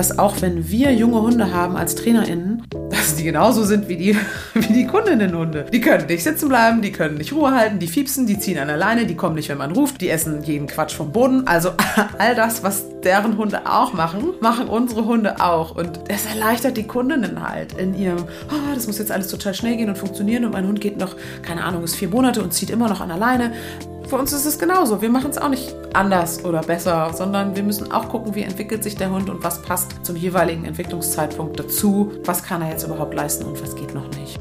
dass auch wenn wir junge Hunde haben als TrainerInnen, dass die genauso sind wie die, wie die Kundinnenhunde. Die können nicht sitzen bleiben, die können nicht Ruhe halten, die fiepsen, die ziehen an der Leine, die kommen nicht, wenn man ruft, die essen jeden Quatsch vom Boden. Also all das, was deren Hunde auch machen, machen unsere Hunde auch. Und es erleichtert die Kundinnen halt in ihrem, oh, das muss jetzt alles total schnell gehen und funktionieren und mein Hund geht noch, keine Ahnung, ist vier Monate und zieht immer noch an der Leine. Für uns ist es genauso. Wir machen es auch nicht anders oder besser, sondern wir müssen auch gucken, wie entwickelt sich der Hund und was passt zum jeweiligen Entwicklungszeitpunkt dazu. Was kann er jetzt überhaupt leisten und was geht noch nicht.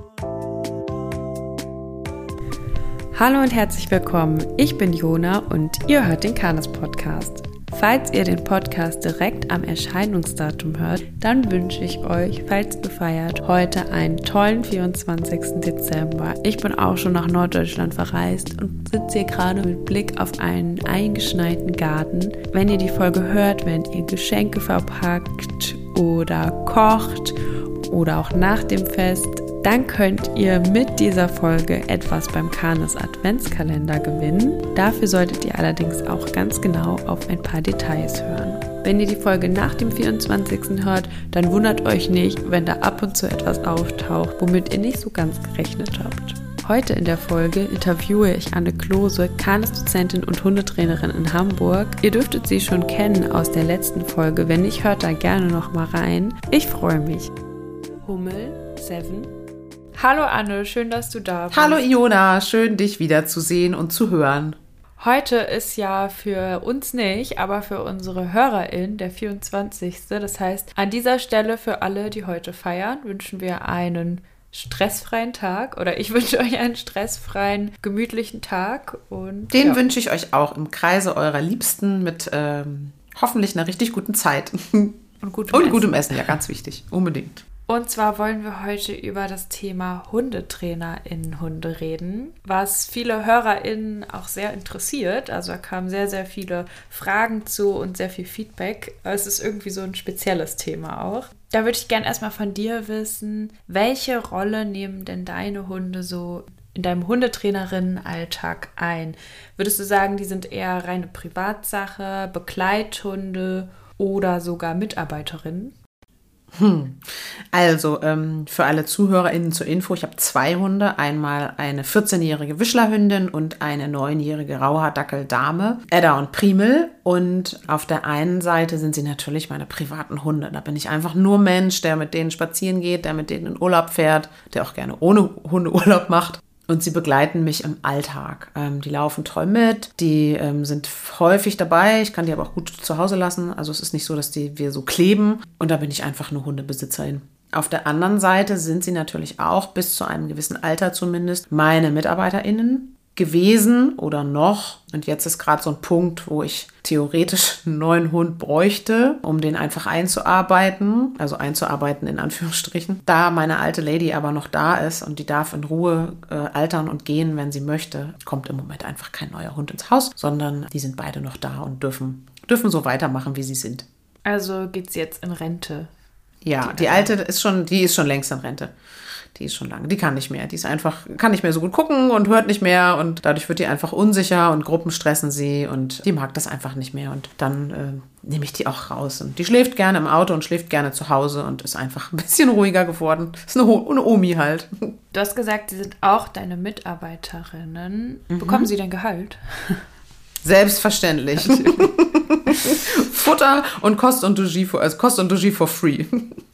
Hallo und herzlich willkommen. Ich bin Jona und ihr hört den Kanes Podcast. Falls ihr den Podcast direkt am Erscheinungsdatum hört, dann wünsche ich euch, falls ihr feiert, heute einen tollen 24. Dezember. Ich bin auch schon nach Norddeutschland verreist und sitze hier gerade mit Blick auf einen eingeschneiten Garten. Wenn ihr die Folge hört, wenn ihr Geschenke verpackt oder kocht oder auch nach dem Fest, dann könnt ihr mit dieser Folge etwas beim Kanes Adventskalender gewinnen. Dafür solltet ihr allerdings auch ganz genau auf ein paar Details hören. Wenn ihr die Folge nach dem 24. hört, dann wundert euch nicht, wenn da ab und zu etwas auftaucht, womit ihr nicht so ganz gerechnet habt. Heute in der Folge interviewe ich Anne Klose, Kanes-Dozentin und Hundetrainerin in Hamburg. Ihr dürftet sie schon kennen aus der letzten Folge. Wenn nicht, hört da gerne noch mal rein. Ich freue mich. Hummel, Seven, Hallo Anne, schön, dass du da bist. Hallo Iona, schön dich wiederzusehen und zu hören. Heute ist ja für uns nicht, aber für unsere HörerInnen der 24. Das heißt, an dieser Stelle für alle, die heute feiern, wünschen wir einen stressfreien Tag oder ich wünsche euch einen stressfreien, gemütlichen Tag. Und, Den ja. wünsche ich euch auch im Kreise eurer Liebsten mit ähm, hoffentlich einer richtig guten Zeit. Und gutem, und Essen. gutem Essen, ja, ganz wichtig. Unbedingt. Und zwar wollen wir heute über das Thema Hundetrainer in Hunde reden, was viele HörerInnen auch sehr interessiert. Also da kamen sehr, sehr viele Fragen zu und sehr viel Feedback. Es ist irgendwie so ein spezielles Thema auch. Da würde ich gerne erstmal von dir wissen, welche Rolle nehmen denn deine Hunde so in deinem Hundetrainerinnenalltag ein? Würdest du sagen, die sind eher reine Privatsache, Begleithunde oder sogar Mitarbeiterinnen? Hm. Also ähm, für alle ZuhörerInnen zur Info, ich habe zwei Hunde. Einmal eine 14-jährige Wischlerhündin und eine 9-jährige Rauhaardackel-Dame, Edda und Primel. Und auf der einen Seite sind sie natürlich meine privaten Hunde. Da bin ich einfach nur Mensch, der mit denen spazieren geht, der mit denen in Urlaub fährt, der auch gerne ohne Hunde Urlaub macht. Und sie begleiten mich im Alltag. Ähm, die laufen toll mit, die ähm, sind häufig dabei. Ich kann die aber auch gut zu Hause lassen. Also es ist nicht so, dass die, wir so kleben. Und da bin ich einfach eine Hundebesitzerin. Auf der anderen Seite sind sie natürlich auch bis zu einem gewissen Alter zumindest meine MitarbeiterInnen gewesen oder noch. Und jetzt ist gerade so ein Punkt, wo ich theoretisch einen neuen Hund bräuchte, um den einfach einzuarbeiten. Also einzuarbeiten in Anführungsstrichen. Da meine alte Lady aber noch da ist und die darf in Ruhe äh, altern und gehen, wenn sie möchte, kommt im Moment einfach kein neuer Hund ins Haus, sondern die sind beide noch da und dürfen, dürfen so weitermachen, wie sie sind. Also geht sie jetzt in Rente? Ja, die, die alte ist schon, die ist schon längst in Rente die ist schon lange, die kann nicht mehr. Die ist einfach, kann nicht mehr so gut gucken und hört nicht mehr und dadurch wird die einfach unsicher und Gruppen stressen sie und die mag das einfach nicht mehr und dann äh, nehme ich die auch raus. Und die schläft gerne im Auto und schläft gerne zu Hause und ist einfach ein bisschen ruhiger geworden. Ist eine, eine Omi halt. Du hast gesagt, sie sind auch deine Mitarbeiterinnen. Mhm. Bekommen sie denn Gehalt? Selbstverständlich. Futter und Kost und Logis for, also Kost und Logis for free.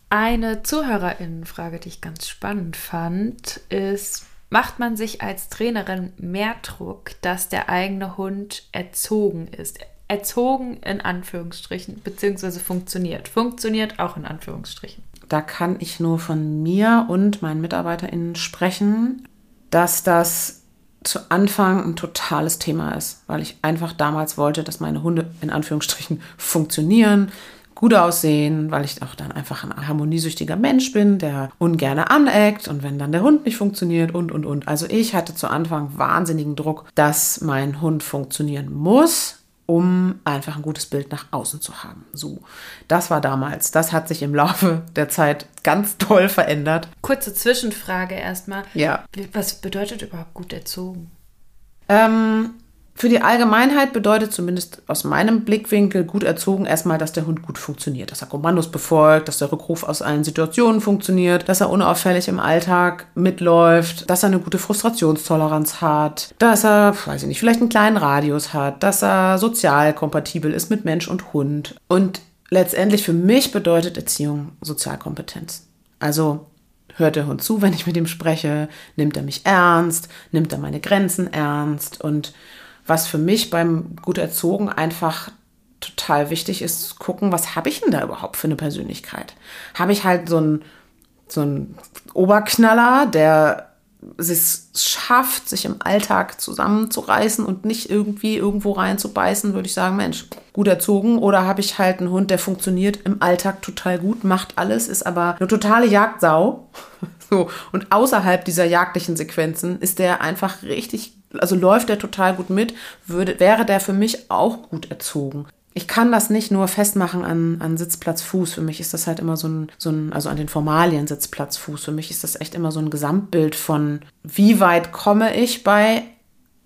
Eine Zuhörerinnenfrage, die ich ganz spannend fand, ist, macht man sich als Trainerin mehr Druck, dass der eigene Hund erzogen ist? Erzogen in Anführungsstrichen, beziehungsweise funktioniert. Funktioniert auch in Anführungsstrichen. Da kann ich nur von mir und meinen MitarbeiterInnen sprechen, dass das zu Anfang ein totales Thema ist, weil ich einfach damals wollte, dass meine Hunde in Anführungsstrichen funktionieren, gut aussehen, weil ich auch dann einfach ein harmoniesüchtiger Mensch bin, der ungerne aneckt und wenn dann der Hund nicht funktioniert und, und, und. Also ich hatte zu Anfang wahnsinnigen Druck, dass mein Hund funktionieren muss, um einfach ein gutes Bild nach außen zu haben. So, das war damals. Das hat sich im Laufe der Zeit ganz toll verändert. Kurze Zwischenfrage erstmal. Ja. Was bedeutet überhaupt gut erzogen? Ähm, Für die Allgemeinheit bedeutet zumindest aus meinem Blickwinkel gut erzogen erstmal, dass der Hund gut funktioniert, dass er Kommandos befolgt, dass der Rückruf aus allen Situationen funktioniert, dass er unauffällig im Alltag mitläuft, dass er eine gute Frustrationstoleranz hat, dass er, weiß ich nicht, vielleicht einen kleinen Radius hat, dass er sozial kompatibel ist mit Mensch und Hund. Und letztendlich für mich bedeutet Erziehung Sozialkompetenz. Also hört der Hund zu, wenn ich mit ihm spreche, nimmt er mich ernst, nimmt er meine Grenzen ernst und was für mich beim gut erzogen einfach total wichtig ist, zu gucken, was habe ich denn da überhaupt für eine Persönlichkeit? Habe ich halt so einen, so einen Oberknaller, der es schafft, sich im Alltag zusammenzureißen und nicht irgendwie irgendwo reinzubeißen, würde ich sagen, Mensch, gut erzogen. Oder habe ich halt einen Hund, der funktioniert im Alltag total gut, macht alles, ist aber eine totale Jagdsau. So, und außerhalb dieser jagdlichen Sequenzen ist der einfach richtig also läuft der total gut mit, würde, wäre der für mich auch gut erzogen. Ich kann das nicht nur festmachen an, an Sitzplatz, Fuß. Für mich ist das halt immer so ein, so ein, also an den Formalien Sitzplatz, Fuß. Für mich ist das echt immer so ein Gesamtbild von, wie weit komme ich bei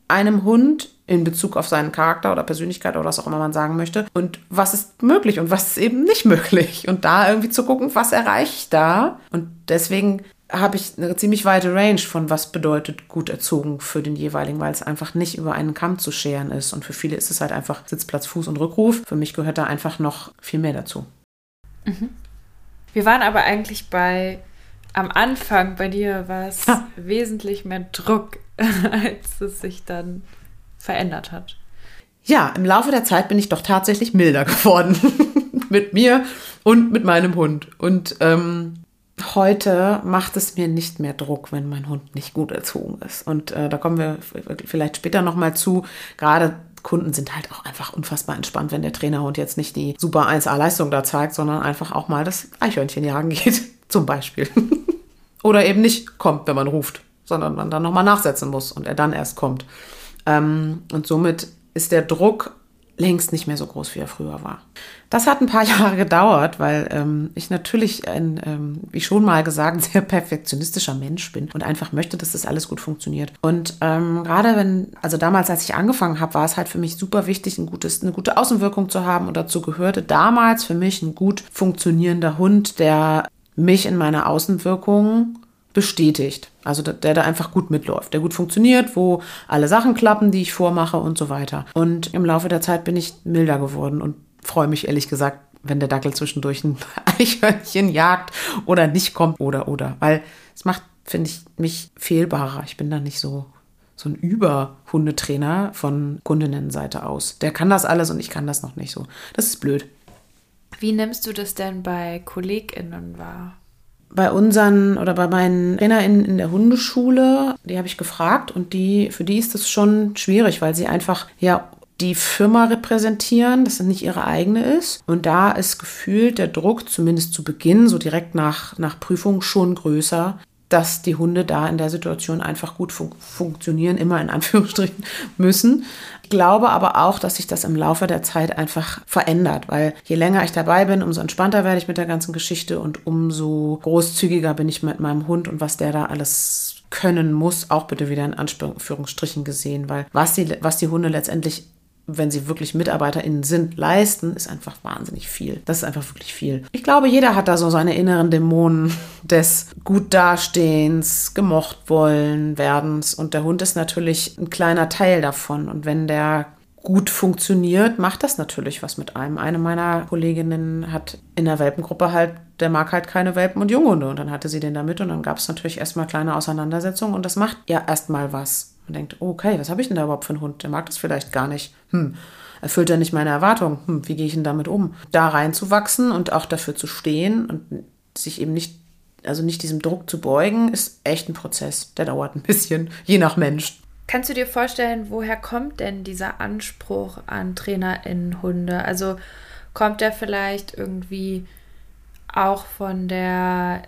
einem Hund in Bezug auf seinen Charakter oder Persönlichkeit oder was auch immer man sagen möchte und was ist möglich und was ist eben nicht möglich und da irgendwie zu gucken, was erreiche ich da und deswegen habe ich eine ziemlich weite Range von was bedeutet gut erzogen für den jeweiligen, weil es einfach nicht über einen Kamm zu scheren ist. Und für viele ist es halt einfach Sitzplatz, Fuß und Rückruf. Für mich gehört da einfach noch viel mehr dazu. Mhm. Wir waren aber eigentlich bei, am Anfang bei dir war es wesentlich mehr Druck, als es sich dann verändert hat. Ja, im Laufe der Zeit bin ich doch tatsächlich milder geworden. mit mir und mit meinem Hund. Und ähm, heute macht es mir nicht mehr Druck, wenn mein Hund nicht gut erzogen ist. Und äh, da kommen wir vielleicht später nochmal zu. Gerade Kunden sind halt auch einfach unfassbar entspannt, wenn der Trainerhund jetzt nicht die super 1A-Leistung da zeigt, sondern einfach auch mal das Eichhörnchen jagen geht, zum Beispiel. Oder eben nicht kommt, wenn man ruft, sondern man dann nochmal nachsetzen muss und er dann erst kommt. Ähm, und somit ist der Druck längst nicht mehr so groß, wie er früher war. Das hat ein paar Jahre gedauert, weil ähm, ich natürlich ein, ähm, wie schon mal gesagt, sehr perfektionistischer Mensch bin und einfach möchte, dass das alles gut funktioniert. Und ähm, gerade wenn, also damals, als ich angefangen habe, war es halt für mich super wichtig, ein gutes, eine gute Außenwirkung zu haben und dazu gehörte damals für mich ein gut funktionierender Hund, der mich in meiner Außenwirkung bestätigt. Also der da einfach gut mitläuft, der gut funktioniert, wo alle Sachen klappen, die ich vormache und so weiter. Und im Laufe der Zeit bin ich milder geworden und freue mich ehrlich gesagt, wenn der Dackel zwischendurch ein Eichhörnchen jagt oder nicht kommt oder oder. Weil es macht, finde ich, mich fehlbarer. Ich bin da nicht so so ein Überhundetrainer von Kundinnenseite aus. Der kann das alles und ich kann das noch nicht so. Das ist blöd. Wie nimmst du das denn bei KollegInnen wahr? Bei unseren oder bei meinen TrainerInnen in der Hundeschule, die habe ich gefragt und die, für die ist das schon schwierig, weil sie einfach ja die Firma repräsentieren, dass das nicht ihre eigene ist. Und da ist gefühlt der Druck, zumindest zu Beginn, so direkt nach, nach Prüfung, schon größer, dass die Hunde da in der Situation einfach gut fun funktionieren, immer in Anführungsstrichen müssen. Ich glaube aber auch, dass sich das im Laufe der Zeit einfach verändert, weil je länger ich dabei bin, umso entspannter werde ich mit der ganzen Geschichte und umso großzügiger bin ich mit meinem Hund und was der da alles können muss, auch bitte wieder in Anführungsstrichen gesehen, weil was die, was die Hunde letztendlich wenn sie wirklich MitarbeiterInnen sind, leisten, ist einfach wahnsinnig viel. Das ist einfach wirklich viel. Ich glaube, jeder hat da so seine inneren Dämonen des gut Dastehens, gemocht wollen werdens. Und der Hund ist natürlich ein kleiner Teil davon. Und wenn der gut funktioniert, macht das natürlich was mit einem. Eine meiner Kolleginnen hat in der Welpengruppe halt, der mag halt keine Welpen und Junghunde. Und dann hatte sie den da mit und dann gab es natürlich erstmal kleine Auseinandersetzungen und das macht ja erstmal was. Man denkt, okay, was habe ich denn da überhaupt für einen Hund? Der mag das vielleicht gar nicht. Hm, erfüllt er nicht meine Erwartungen? Hm, wie gehe ich denn damit um? Da reinzuwachsen und auch dafür zu stehen und sich eben nicht, also nicht diesem Druck zu beugen, ist echt ein Prozess. Der dauert ein bisschen, je nach Mensch. Kannst du dir vorstellen, woher kommt denn dieser Anspruch an TrainerInnen-Hunde? Also kommt der vielleicht irgendwie auch von der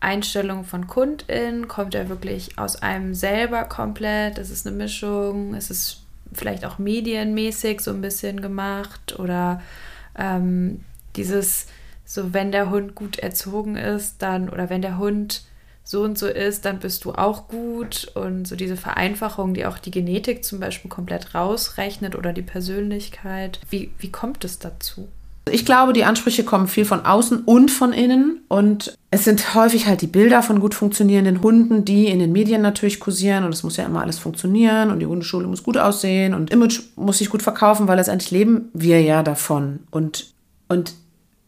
Einstellung von KundInnen? Kommt er wirklich aus einem selber komplett? Ist es eine Mischung? Ist es vielleicht auch medienmäßig so ein bisschen gemacht? Oder ähm, dieses, so wenn der Hund gut erzogen ist, dann, oder wenn der Hund so und so ist, dann bist du auch gut. Und so diese Vereinfachung, die auch die Genetik zum Beispiel komplett rausrechnet oder die Persönlichkeit. Wie, wie kommt es dazu? Ich glaube, die Ansprüche kommen viel von außen und von innen. Und es sind häufig halt die Bilder von gut funktionierenden Hunden, die in den Medien natürlich kursieren. Und es muss ja immer alles funktionieren. Und die Hundeschule muss gut aussehen. Und Image muss sich gut verkaufen, weil letztendlich leben wir ja davon. Und, und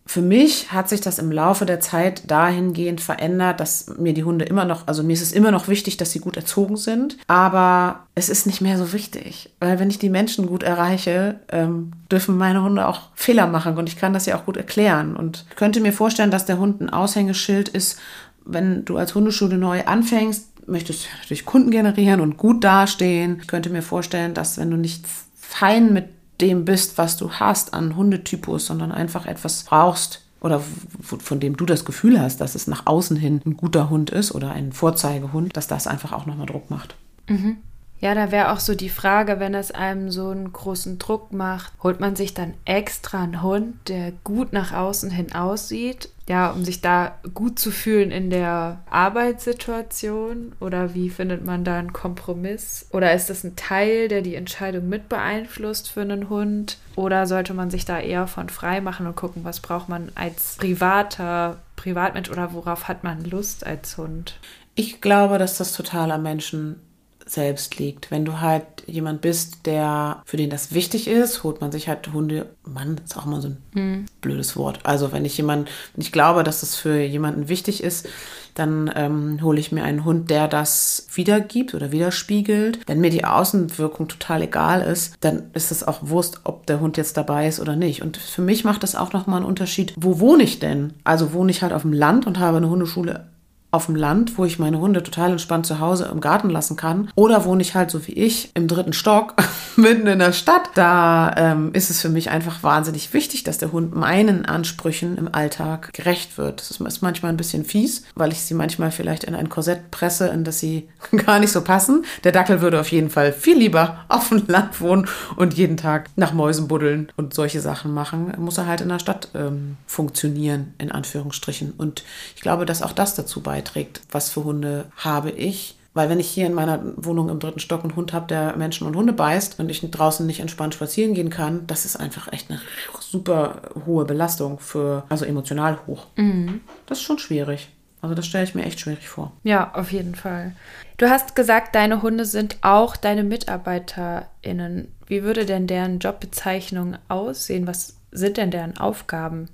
für mich hat sich das im Laufe der Zeit dahingehend verändert, dass mir die Hunde immer noch, also mir ist es immer noch wichtig, dass sie gut erzogen sind, aber es ist nicht mehr so wichtig, weil wenn ich die Menschen gut erreiche, ähm, dürfen meine Hunde auch Fehler machen und ich kann das ja auch gut erklären und könnte mir vorstellen, dass der Hund ein Aushängeschild ist, wenn du als Hundeschule neu anfängst, möchtest du natürlich Kunden generieren und gut dastehen. Ich könnte mir vorstellen, dass wenn du nicht fein mit dem bist, was du hast an Hundetypus, sondern einfach etwas brauchst oder von dem du das Gefühl hast, dass es nach außen hin ein guter Hund ist oder ein Vorzeigehund, dass das einfach auch nochmal Druck macht. Mhm. Ja, da wäre auch so die Frage, wenn es einem so einen großen Druck macht, holt man sich dann extra einen Hund, der gut nach außen hin aussieht, ja, um sich da gut zu fühlen in der Arbeitssituation? Oder wie findet man da einen Kompromiss? Oder ist das ein Teil, der die Entscheidung mit beeinflusst für einen Hund? Oder sollte man sich da eher von frei machen und gucken, was braucht man als privater Privatmensch oder worauf hat man Lust als Hund? Ich glaube, dass das totaler Menschen selbst liegt. Wenn du halt jemand bist, der für den das wichtig ist, holt man sich halt Hunde. Mann, ist auch mal so ein mhm. blödes Wort. Also wenn ich jemand, wenn ich glaube, dass das für jemanden wichtig ist, dann ähm, hole ich mir einen Hund, der das wiedergibt oder widerspiegelt. Wenn mir die Außenwirkung total egal ist, dann ist es auch Wurst, ob der Hund jetzt dabei ist oder nicht. Und für mich macht das auch nochmal einen Unterschied. Wo wohne ich denn? Also wohne ich halt auf dem Land und habe eine Hundeschule auf dem Land, wo ich meine Hunde total entspannt zu Hause im Garten lassen kann. Oder wohne ich halt so wie ich im dritten Stock mitten in der Stadt. Da ähm, ist es für mich einfach wahnsinnig wichtig, dass der Hund meinen Ansprüchen im Alltag gerecht wird. Das ist manchmal ein bisschen fies, weil ich sie manchmal vielleicht in ein Korsett presse, in das sie gar nicht so passen. Der Dackel würde auf jeden Fall viel lieber auf dem Land wohnen und jeden Tag nach Mäusen buddeln und solche Sachen machen. Muss er halt in der Stadt ähm, funktionieren, in Anführungsstrichen. Und ich glaube, dass auch das dazu beiträgt beiträgt, was für Hunde habe ich. Weil wenn ich hier in meiner Wohnung im dritten Stock einen Hund habe, der Menschen und Hunde beißt und ich draußen nicht entspannt spazieren gehen kann, das ist einfach echt eine super hohe Belastung für, also emotional hoch. Mhm. Das ist schon schwierig. Also das stelle ich mir echt schwierig vor. Ja, auf jeden Fall. Du hast gesagt, deine Hunde sind auch deine MitarbeiterInnen. Wie würde denn deren Jobbezeichnung aussehen? Was sind denn deren Aufgaben?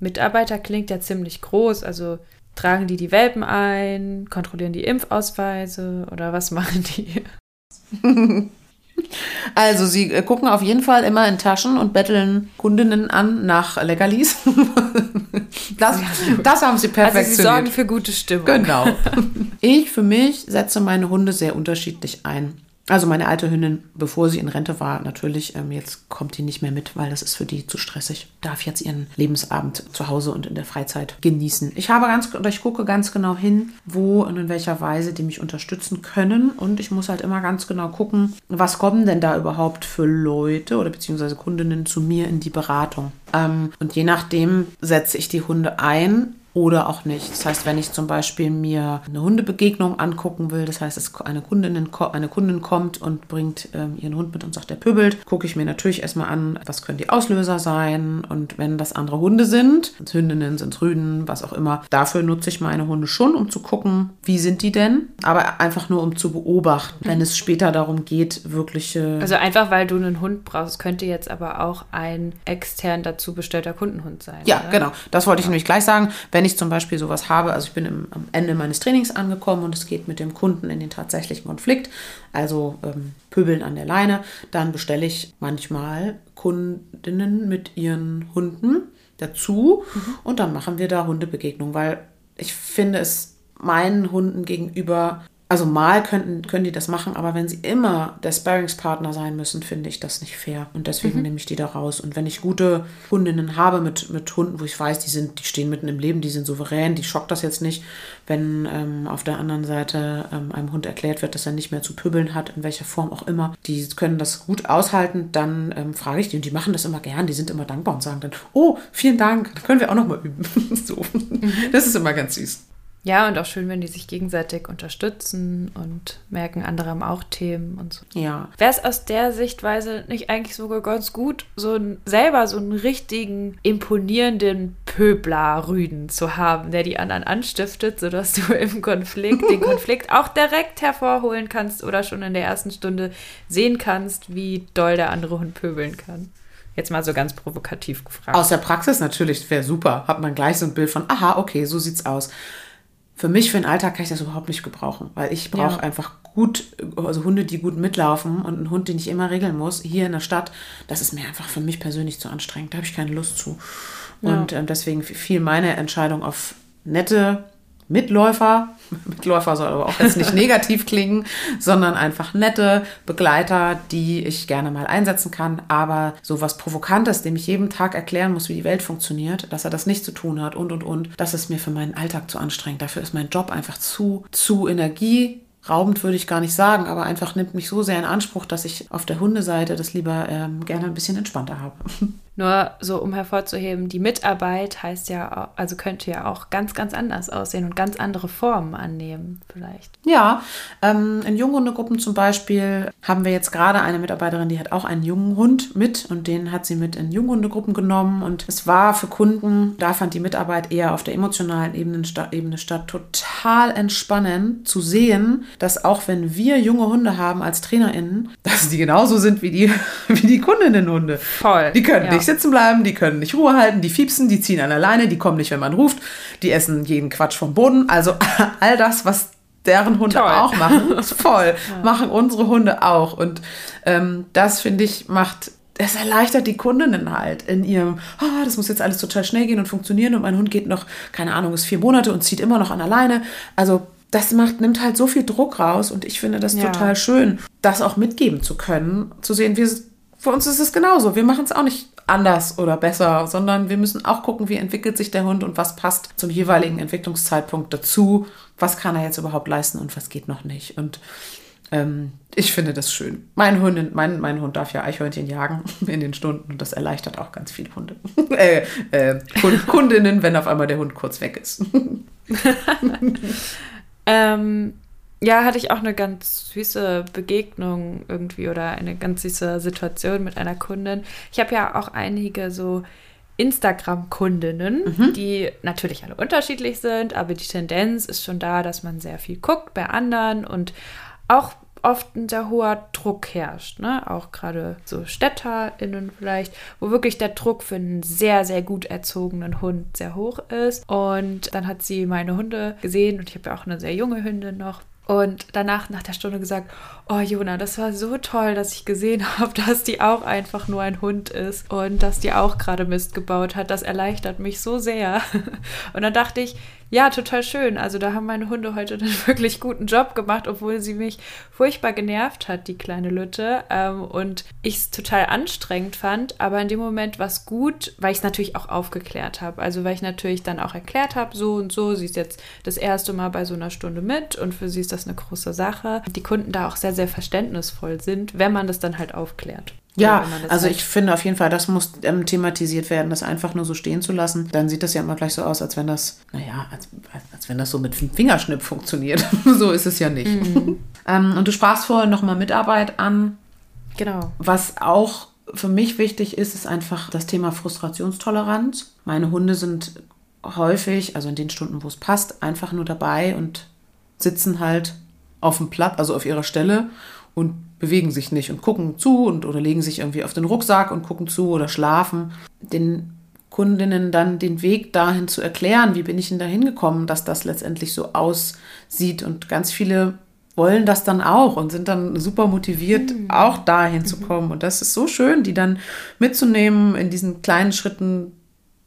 Mitarbeiter klingt ja ziemlich groß, also Tragen die die Welpen ein? Kontrollieren die Impfausweise? Oder was machen die? Also, sie äh, gucken auf jeden Fall immer in Taschen und betteln Kundinnen an nach Leckerlis. Das, das haben sie perfektioniert. Also sie sorgen für gute Stimmung. Genau. Ich für mich setze meine Hunde sehr unterschiedlich ein. Also meine alte Hündin, bevor sie in Rente war, natürlich, ähm, jetzt kommt die nicht mehr mit, weil das ist für die zu stressig. Darf jetzt ihren Lebensabend zu Hause und in der Freizeit genießen. Ich habe ganz, ich gucke ganz genau hin, wo und in welcher Weise die mich unterstützen können. Und ich muss halt immer ganz genau gucken, was kommen denn da überhaupt für Leute oder beziehungsweise Kundinnen zu mir in die Beratung. Ähm, und je nachdem setze ich die Hunde ein oder auch nicht. Das heißt, wenn ich zum Beispiel mir eine Hundebegegnung angucken will, das heißt, eine Kundin, eine Kundin kommt und bringt ähm, ihren Hund mit und sagt, der pübbelt, gucke ich mir natürlich erstmal an, was können die Auslöser sein und wenn das andere Hunde sind, sind Hündinnen, sind Rüden, was auch immer, dafür nutze ich meine Hunde schon, um zu gucken, wie sind die denn, aber einfach nur um zu beobachten, wenn es später darum geht, wirkliche... Also einfach, weil du einen Hund brauchst, könnte jetzt aber auch ein extern dazu bestellter Kundenhund sein. Ja, oder? genau, das wollte ich nämlich gleich sagen, wenn wenn ich zum Beispiel sowas habe, also ich bin im, am Ende meines Trainings angekommen und es geht mit dem Kunden in den tatsächlichen Konflikt, also ähm, Pöbeln an der Leine, dann bestelle ich manchmal Kundinnen mit ihren Hunden dazu mhm. und dann machen wir da Hundebegegnung, weil ich finde es meinen Hunden gegenüber also mal könnten, können die das machen, aber wenn sie immer der Sparringspartner sein müssen, finde ich das nicht fair. Und deswegen mhm. nehme ich die da raus. Und wenn ich gute Hundinnen habe mit, mit Hunden, wo ich weiß, die sind, die stehen mitten im Leben, die sind souverän, die schockt das jetzt nicht, wenn ähm, auf der anderen Seite ähm, einem Hund erklärt wird, dass er nicht mehr zu pübeln hat, in welcher Form auch immer, die können das gut aushalten, dann ähm, frage ich die und die machen das immer gern, die sind immer dankbar und sagen dann, oh, vielen Dank, dann können wir auch noch mal üben. so. Mhm. Das ist immer ganz süß. Ja, und auch schön, wenn die sich gegenseitig unterstützen und merken, andere haben auch Themen und so. Ja. Wäre es aus der Sichtweise nicht eigentlich sogar ganz gut, so ein, selber so einen richtigen, imponierenden Pöbler-Rüden zu haben, der die anderen anstiftet, sodass du im Konflikt den Konflikt auch direkt hervorholen kannst oder schon in der ersten Stunde sehen kannst, wie doll der andere Hund pöbeln kann. Jetzt mal so ganz provokativ gefragt. Aus der Praxis natürlich, wäre super. Hat man gleich so ein Bild von, aha, okay, so sieht's aus. Für mich, für den Alltag kann ich das überhaupt nicht gebrauchen, weil ich brauche Ja. einfach gut, also Hunde, die gut mitlaufen und einen Hund, den ich immer regeln muss, hier in der Stadt, das ist mir einfach für mich persönlich zu anstrengend. Da habe ich keine Lust zu. Und ähm, deswegen fiel meine Entscheidung auf nette Mitläufer. Mitläufer soll aber auch jetzt nicht negativ klingen, sondern einfach nette Begleiter, die ich gerne mal einsetzen kann. Aber so was Provokantes, dem ich jeden Tag erklären muss, wie die Welt funktioniert, dass er das nicht zu tun hat und und und, das ist mir für meinen Alltag zu anstrengend. Dafür ist mein Job einfach zu, zu energieraubend, würde ich gar nicht sagen, aber einfach nimmt mich so sehr in Anspruch, dass ich auf der Hundeseite das lieber ähm, gerne ein bisschen entspannter habe. Nur so, um hervorzuheben, die Mitarbeit heißt ja, also könnte ja auch ganz, ganz anders aussehen und ganz andere Formen annehmen, vielleicht. Ja, ähm, in Junghundegruppen zum Beispiel haben wir jetzt gerade eine Mitarbeiterin, die hat auch einen jungen Hund mit und den hat sie mit in Junghundegruppen genommen. Und es war für Kunden, da fand die Mitarbeit eher auf der emotionalen Ebene statt, Ebene statt total entspannend zu sehen, dass auch wenn wir junge Hunde haben als TrainerInnen, dass die genauso sind wie die, wie die Kundinnenhunde. Voll, Die können ja. nicht sitzen bleiben, die können nicht Ruhe halten, die fiepsen, die ziehen an der Leine, die kommen nicht, wenn man ruft, die essen jeden Quatsch vom Boden. Also all das, was deren Hunde Toll. auch machen, voll, machen unsere Hunde auch. Und ähm, das, finde ich, macht, das erleichtert die Kundinnen halt in ihrem, ah, das muss jetzt alles total schnell gehen und funktionieren und mein Hund geht noch, keine Ahnung, ist vier Monate und zieht immer noch an der Leine. Also das macht, nimmt halt so viel Druck raus und ich finde das Ja. total schön, das auch mitgeben zu können, zu sehen, wir, für uns ist es genauso. Wir machen es auch nicht anders oder besser, sondern wir müssen auch gucken, wie entwickelt sich der Hund und was passt zum jeweiligen Entwicklungszeitpunkt dazu. Was kann er jetzt überhaupt leisten und was geht noch nicht. Und ähm, ich finde das schön. Mein Hund, mein, mein Hund darf ja Eichhörnchen jagen in den Stunden und das erleichtert auch ganz viele Hunde. äh, äh, Kund- Kundinnen, wenn auf einmal der Hund kurz weg ist. Ähm, ja, hatte ich auch eine ganz süße Begegnung irgendwie oder eine ganz süße Situation mit einer Kundin. Ich habe ja auch einige so Instagram-Kundinnen, die natürlich alle unterschiedlich sind, aber die Tendenz ist schon da, dass man sehr viel guckt bei anderen und auch oft ein sehr hoher Druck herrscht, ne? Auch gerade so StädterInnen vielleicht, wo wirklich der Druck für einen sehr, sehr gut erzogenen Hund sehr hoch ist. Und dann hat sie meine Hunde gesehen und ich habe ja auch eine sehr junge Hündin noch. Und danach, nach der Stunde gesagt, oh Jona, das war so toll, dass ich gesehen habe, dass die auch einfach nur ein Hund ist und dass die auch gerade Mist gebaut hat. Das erleichtert mich so sehr. Und dann dachte ich, ja, total schön. Also da haben meine Hunde heute einen wirklich guten Job gemacht, obwohl sie mich furchtbar genervt hat, die kleine Lütte. Ähm, und ich es total anstrengend fand. Aber in dem Moment war es gut, weil ich es natürlich auch aufgeklärt habe. Also weil ich natürlich dann auch erklärt habe, so und so, sie ist jetzt das erste Mal bei so einer Stunde mit und für sie ist das eine große Sache. Die Kunden da auch sehr, sehr verständnisvoll sind, wenn man das dann halt aufklärt. Ja, das also ich finde auf jeden Fall, das muss ähm, thematisiert werden, das einfach nur so stehen zu lassen. Dann sieht das ja immer gleich so aus, als wenn das, naja, als, als wenn das so mit Fingerschnipp funktioniert. so ist es ja nicht. ähm, und du sprachst vorhin nochmal Mitarbeit an. Genau. Was auch für mich wichtig ist, ist einfach das Thema Frustrationstoleranz. Meine Hunde sind häufig, also in den Stunden, wo es passt, einfach nur dabei und sitzen halt auf dem Platz, also auf ihrer Stelle und bewegen sich nicht und gucken zu und oder legen sich irgendwie auf den Rucksack und gucken zu oder schlafen. Den Kundinnen dann den Weg dahin zu erklären, wie bin ich denn da hingekommen, dass das letztendlich so aussieht. Und ganz viele wollen das dann auch und sind dann super motiviert, auch dahin zu kommen. Und das ist so schön, die dann mitzunehmen, in diesen kleinen Schritten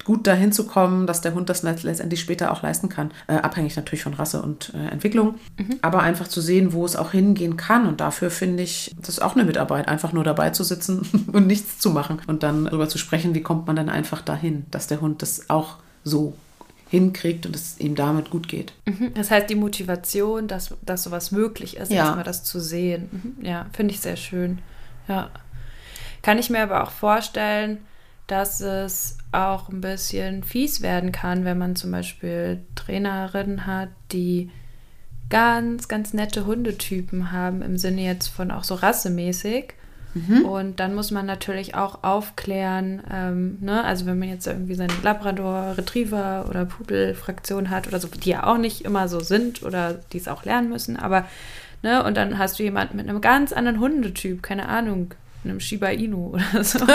gut dahin zu kommen, dass der Hund das letzt- letztendlich später auch leisten kann. Äh, abhängig natürlich von Rasse und äh, Entwicklung. Aber einfach zu sehen, wo es auch hingehen kann. Und dafür finde ich, das ist auch eine Mitarbeit, einfach nur dabei zu sitzen und nichts zu machen. Und dann darüber zu sprechen, wie kommt man dann einfach dahin, dass der Hund das auch so hinkriegt und es ihm damit gut geht. Mhm. Das heißt, die Motivation, dass, dass sowas möglich ist, Ja. erstmal das zu sehen. Mhm. Ja, finde ich sehr schön. Ja. Kann ich mir aber auch vorstellen, dass es auch ein bisschen fies werden kann, wenn man zum Beispiel Trainerinnen hat, die ganz, ganz nette Hundetypen haben, im Sinne jetzt von auch so rassemäßig. Mhm. Und dann muss man natürlich auch aufklären, ähm, ne? also wenn man jetzt irgendwie seine Labrador, Retriever oder Pudel-Fraktion hat oder so, die ja auch nicht immer so sind oder die es auch lernen müssen, aber ne, und dann hast du jemanden mit einem ganz anderen Hundetyp, keine Ahnung, einem Shiba Inu oder so.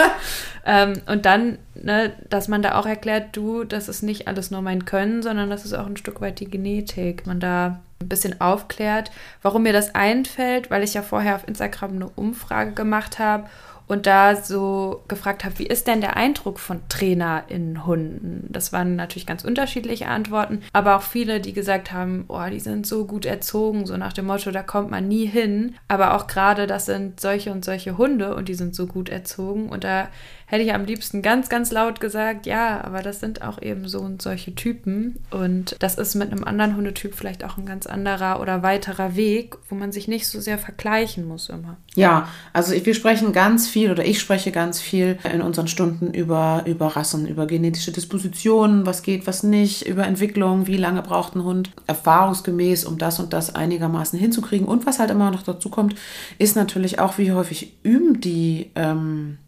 ähm, und dann, ne, dass man da auch erklärt, du, das ist nicht alles nur mein Können, sondern das ist auch ein Stück weit die Genetik. Man da ein bisschen aufklärt, warum mir das einfällt, weil ich ja vorher auf Instagram eine Umfrage gemacht habe und da so gefragt habe, wie ist denn der Eindruck von Trainer in Hunden? Das waren natürlich ganz unterschiedliche Antworten, aber auch viele, die gesagt haben, oh, die sind so gut erzogen, so nach dem Motto, da kommt man nie hin. Aber auch gerade, das sind solche und solche Hunde und die sind so gut erzogen und da hätte ich am liebsten ganz, ganz laut gesagt, ja, aber das sind auch eben so und solche Typen. Und das ist mit einem anderen Hundetyp vielleicht auch ein ganz anderer oder weiterer Weg, wo man sich nicht so sehr vergleichen muss immer. Ja, also wir sprechen ganz viel oder ich spreche ganz viel in unseren Stunden über, über Rassen, über genetische Dispositionen, was geht, was nicht, über Entwicklung, wie lange braucht ein Hund erfahrungsgemäß, um das und das einigermaßen hinzukriegen. Und was halt immer noch dazu kommt, ist natürlich auch, wie häufig üben die ähm,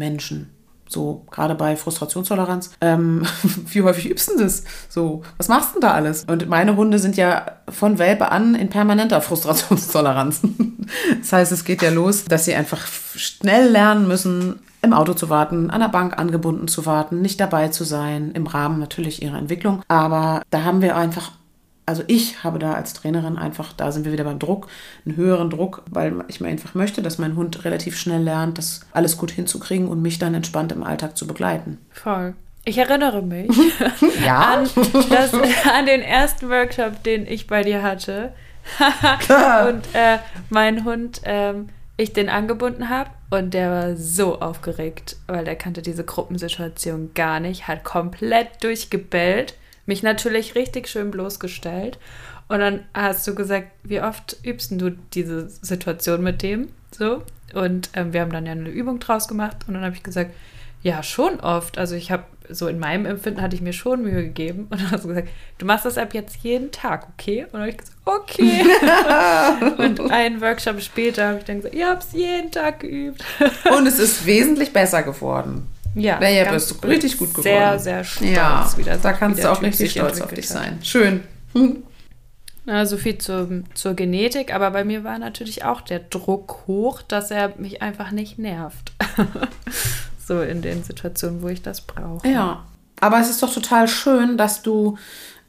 Menschen. So, gerade bei Frustrationstoleranz. Ähm, wie häufig übst du das? So, was machst du denn da alles? Und meine Hunde sind ja von Welpe an in permanenter Frustrationstoleranz. das heißt, es geht ja los, dass sie einfach schnell lernen müssen, im Auto zu warten, an der Bank angebunden zu warten, nicht dabei zu sein, im Rahmen natürlich ihrer Entwicklung. Aber da haben wir einfach also ich habe da als Trainerin einfach, da sind wir wieder beim Druck, einen höheren Druck, weil ich mir einfach möchte, dass mein Hund relativ schnell lernt, das alles gut hinzukriegen und mich dann entspannt im Alltag zu begleiten. Voll. Ich erinnere mich ja? an, das, an den ersten Workshop, den ich bei dir hatte. und äh, mein Hund, ähm, ich den angebunden habe und der war so aufgeregt, weil er kannte diese Gruppensituation gar nicht, hat komplett durchgebellt mich natürlich richtig schön bloßgestellt. Und dann hast du gesagt, wie oft übst du diese Situation mit dem? So. Und ähm, wir haben dann ja eine Übung draus gemacht. Und dann habe ich gesagt, ja, schon oft. Also ich habe so in meinem Empfinden hatte ich mir schon Mühe gegeben. Und dann hast du gesagt, du machst das ab jetzt jeden Tag, okay? Und dann habe ich gesagt, okay. und einen Workshop später habe ich dann gesagt, ihr habt es jeden Tag geübt. und es ist wesentlich besser geworden. Ja, ja bist du richtig gut geworden. Sehr, sehr stolz ja, wieder. Da kannst du auch richtig stolz auf dich sein. Schön. Hm. Na, so viel zur, zur Genetik, aber bei mir war natürlich auch der Druck hoch, dass er mich einfach nicht nervt. so in den Situationen, wo ich das brauche. Ja, aber es ist doch total schön, dass du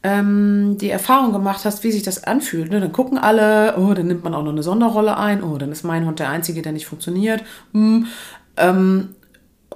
ähm, die Erfahrung gemacht hast, wie sich das anfühlt. Ne? Dann gucken alle, oh, dann nimmt man auch noch eine Sonderrolle ein, oh, dann ist mein Hund der Einzige, der nicht funktioniert. Hm. Ähm,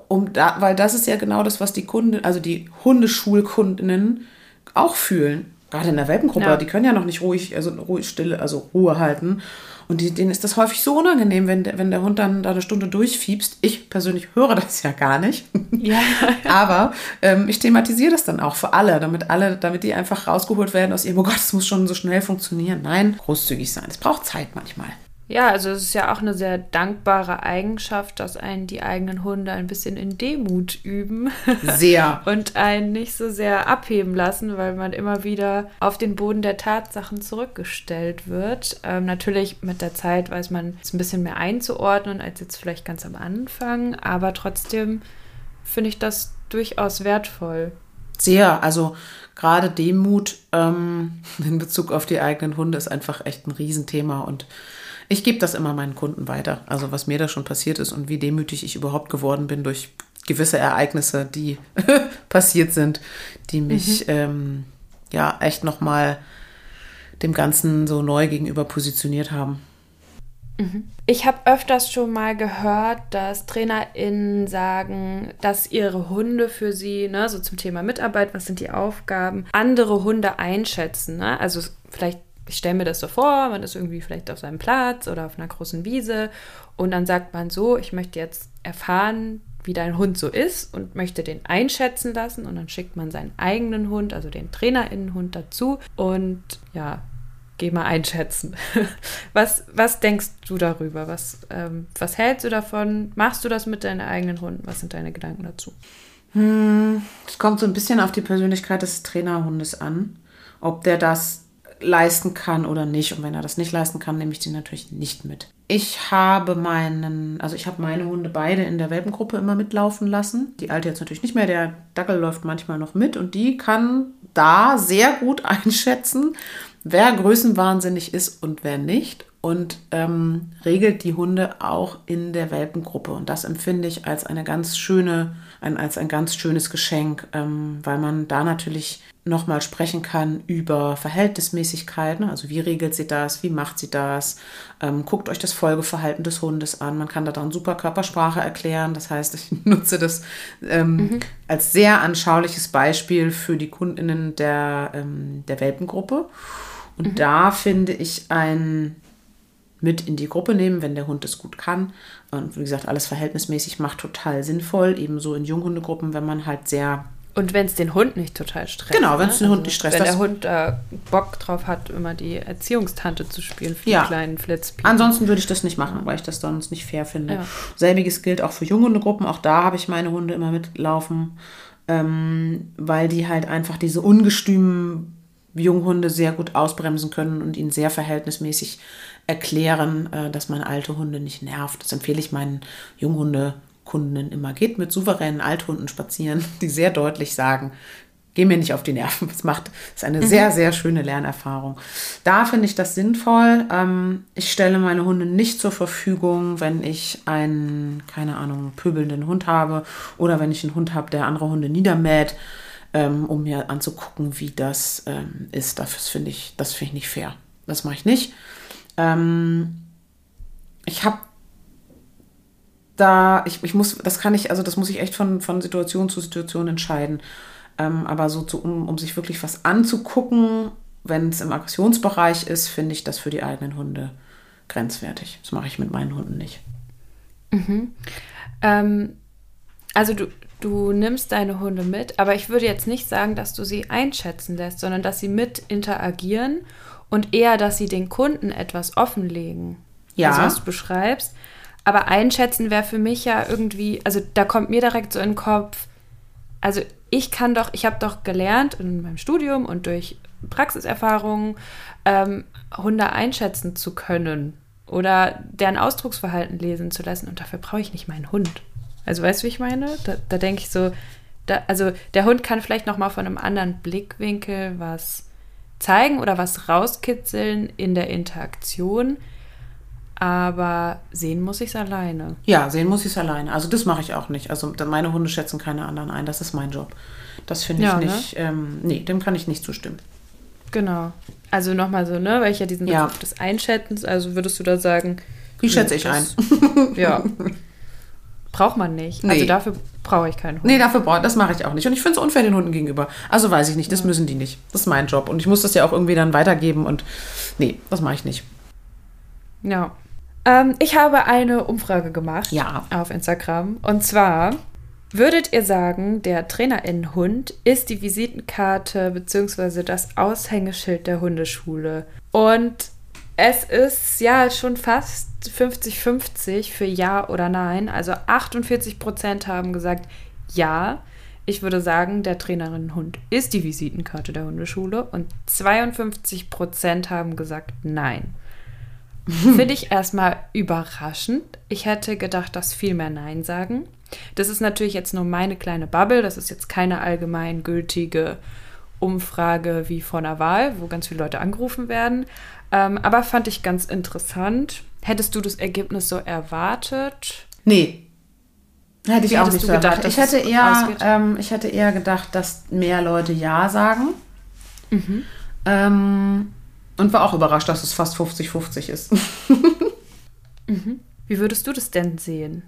um da, weil das ist ja genau das, was die Kunden, also die Hundeschulkundinnen auch fühlen. Gerade in der Welpengruppe, ja. die können ja noch nicht ruhig, also ruhig stille, also Ruhe halten. Und die, denen ist das häufig so unangenehm, wenn der, wenn der Hund dann da eine Stunde durchfiebst. Ich persönlich höre das ja gar nicht. Ja. Aber ähm, ich thematisiere das dann auch für alle, damit alle, damit die einfach rausgeholt werden aus ihrem, oh Gott, es muss schon so schnell funktionieren. Nein, großzügig sein. Es braucht Zeit manchmal. Ja, also es ist ja auch eine sehr dankbare Eigenschaft, dass einen die eigenen Hunde ein bisschen in Demut üben. Sehr. und einen nicht so sehr abheben lassen, weil man immer wieder auf den Boden der Tatsachen zurückgestellt wird. Ähm, natürlich mit der Zeit weiß man es ein bisschen mehr einzuordnen als jetzt vielleicht ganz am Anfang, aber trotzdem finde ich das durchaus wertvoll. Sehr, also gerade Demut ähm, in Bezug auf die eigenen Hunde ist einfach echt ein Riesenthema und ich gebe das immer meinen Kunden weiter. Also was mir da schon passiert ist und wie demütig ich überhaupt geworden bin durch gewisse Ereignisse, die passiert sind, die mich mhm. ähm, ja echt nochmal dem Ganzen so neu gegenüber positioniert haben. Mhm. Ich habe öfters schon mal gehört, dass TrainerInnen sagen, dass ihre Hunde für sie, ne, so zum Thema Mitarbeit, was sind die Aufgaben, andere Hunde einschätzen. Ne? Also vielleicht ich stelle mir das so vor, man ist irgendwie vielleicht auf seinem Platz oder auf einer großen Wiese und dann sagt man so, ich möchte jetzt erfahren, wie dein Hund so ist und möchte den einschätzen lassen und dann schickt man seinen eigenen Hund, also den Trainerinnenhund dazu und ja, geh mal einschätzen. was, was denkst du darüber? Was, ähm, was hältst du davon? Machst du das mit deinen eigenen Hunden? Was sind deine Gedanken dazu? Hm, es kommt so ein bisschen auf die Persönlichkeit des Trainerhundes an, ob der das leisten kann oder nicht. Und wenn er das nicht leisten kann, nehme ich den natürlich nicht mit. Ich habe meinen, also ich habe meine Hunde beide in der Welpengruppe immer mitlaufen lassen. Die alte jetzt natürlich nicht mehr, der Dackel läuft manchmal noch mit und die kann da sehr gut einschätzen, wer größenwahnsinnig ist und wer nicht und ähm, regelt die Hunde auch in der Welpengruppe. Und das empfinde ich als eine ganz schöne, ein, als ein ganz schönes Geschenk, ähm, weil man da natürlich nochmal sprechen kann über Verhältnismäßigkeiten. Also wie regelt sie das, wie macht sie das? Ähm, guckt euch das Folgeverhalten des Hundes an. Man kann da dann super Körpersprache erklären. Das heißt, ich nutze das ähm, mhm. als sehr anschauliches Beispiel für die Kundinnen der, ähm, der Welpengruppe. Und mhm. da finde ich ein mit in die Gruppe nehmen, wenn der Hund es gut kann. Und wie gesagt, alles verhältnismäßig macht total sinnvoll. Ebenso in Junghundegruppen, wenn man halt sehr und wenn es den Hund nicht total stresst. Genau, wenn es ne? den Hund also, nicht stresst. Wenn der Hund äh, Bock drauf hat, immer die Erziehungstante zu spielen für ja. die kleinen Flitzpiepen. Ansonsten würde ich das nicht machen, weil ich das sonst nicht fair finde. Ja. Selbiges gilt auch für Junghundegruppen. Auch da habe ich meine Hunde immer mitlaufen, ähm, weil die halt einfach diese ungestümen Junghunde sehr gut ausbremsen können und ihnen sehr verhältnismäßig erklären, äh, dass man alte Hunde nicht nervt. Das empfehle ich meinen Junghundekundinnen immer. Geht mit souveränen Althunden spazieren, die sehr deutlich sagen, geh mir nicht auf die Nerven. Das macht, das ist eine mhm. sehr, sehr schöne Lernerfahrung. Da finde ich das sinnvoll. Ähm, ich stelle meine Hunde nicht zur Verfügung, wenn ich einen, keine Ahnung, pöbelnden Hund habe oder wenn ich einen Hund habe, der andere Hunde niedermäht, ähm, um mir anzugucken, wie das ähm, ist. Das finde ich, das finde ich nicht fair. Das mache ich nicht. Ähm, ich habe da, ich, ich muss, das kann ich, also das muss ich echt von, von Situation zu Situation entscheiden. Ähm, aber so zu, um, um sich wirklich was anzugucken, wenn es im Aggressionsbereich ist, finde ich das für die eigenen Hunde grenzwertig. Das mache ich mit meinen Hunden nicht. Mhm. Ähm, also du, du nimmst deine Hunde mit, aber ich würde jetzt nicht sagen, dass du sie einschätzen lässt, sondern dass sie mit interagieren und eher, dass sie den Kunden etwas offenlegen. Ja. Also, was du beschreibst. Aber einschätzen wäre für mich ja irgendwie, also da kommt mir direkt so in den Kopf, also ich kann doch, ich habe doch gelernt in meinem Studium und durch Praxiserfahrungen, ähm, Hunde einschätzen zu können oder deren Ausdrucksverhalten lesen zu lassen. Und dafür brauche ich nicht meinen Hund. Also weißt du, wie ich meine? Da, da denke ich so, da, also der Hund kann vielleicht noch mal von einem anderen Blickwinkel was zeigen oder was rauskitzeln in der Interaktion. Aber sehen muss ich es alleine. Ja, sehen muss ich es alleine. Also das mache ich auch nicht. Also meine Hunde schätzen keine anderen ein. Das ist mein Job. Das finde ich ja, ne? nicht. Ne? Ähm, nee, dem kann ich nicht zustimmen. Genau. Also nochmal so, ne, weil ich ja diesen Begriff ja. des Einschätzens, also würdest du da sagen. Wie schätze ich ein? ja. Braucht man nicht. Also nee. Also dafür brauche ich keinen Hund. Nee, dafür brauche das mache ich auch nicht. Und ich finde es unfair den Hunden gegenüber. Also weiß ich nicht, das müssen die nicht. Das ist mein Job. Und ich muss das ja auch irgendwie dann weitergeben. Und nee, das mache ich nicht. Ja. Ähm, ich habe eine Umfrage gemacht ja. auf Instagram. Und zwar, würdet ihr sagen, der Trainerinnenhund ist die Visitenkarte bzw. das Aushängeschild der Hundeschule? Und es ist ja schon fast 50-50 für Ja oder Nein. Also 48 Prozent haben gesagt Ja. Ich würde sagen, der Trainerinnenhund ist die Visitenkarte der Hundeschule und 52 Prozent haben gesagt Nein. Finde ich erstmal überraschend. Ich hätte gedacht, dass viel mehr Nein sagen. Das ist natürlich jetzt nur meine kleine Bubble. Das ist jetzt keine allgemeingültige Umfrage wie vor einer Wahl, wo ganz viele Leute angerufen werden. Ähm, aber fand ich ganz interessant. Hättest du das Ergebnis so erwartet? Nee. Hätte ich Wie auch nicht so gedacht. Ich hätte, eher, ähm, ich hätte eher gedacht, dass mehr Leute Ja sagen. Mhm. Ähm, und war auch überrascht, dass es fast 50-50 ist. mhm. Wie würdest du das denn sehen?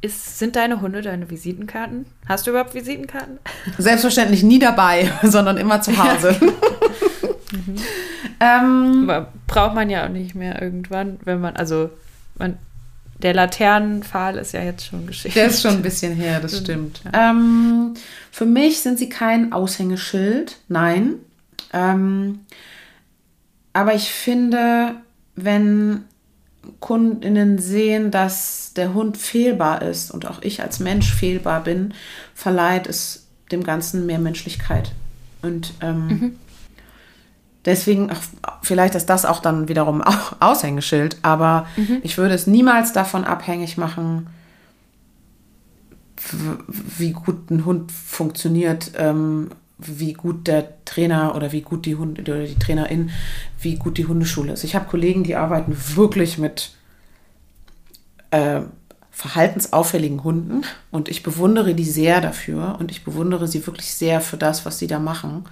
Ist, sind deine Hunde deine Visitenkarten? Hast du überhaupt Visitenkarten? Selbstverständlich nie dabei, sondern immer zu Hause. mhm. ähm, braucht man ja auch nicht mehr irgendwann, wenn man, also man, der Laternenpfahl ist ja jetzt schon Geschichte. Der ist schon ein bisschen her, das stimmt. Ja. Ähm, für mich sind sie kein Aushängeschild, nein. Ähm, aber ich finde, wenn Kundinnen sehen, dass der Hund fehlbar ist und auch ich als Mensch fehlbar bin, verleiht es dem Ganzen mehr Menschlichkeit. Und ähm, mhm. Deswegen, ach, vielleicht ist das auch dann wiederum auch Aushängeschild, aber mhm. ich würde es niemals davon abhängig machen, wie gut ein Hund funktioniert, ähm, wie gut der Trainer oder wie gut die Hunde oder die Trainerin, wie gut die Hundeschule ist. Ich habe Kollegen, die arbeiten wirklich mit äh, verhaltensauffälligen Hunden und ich bewundere die sehr dafür und ich bewundere sie wirklich sehr für das, was sie da machen,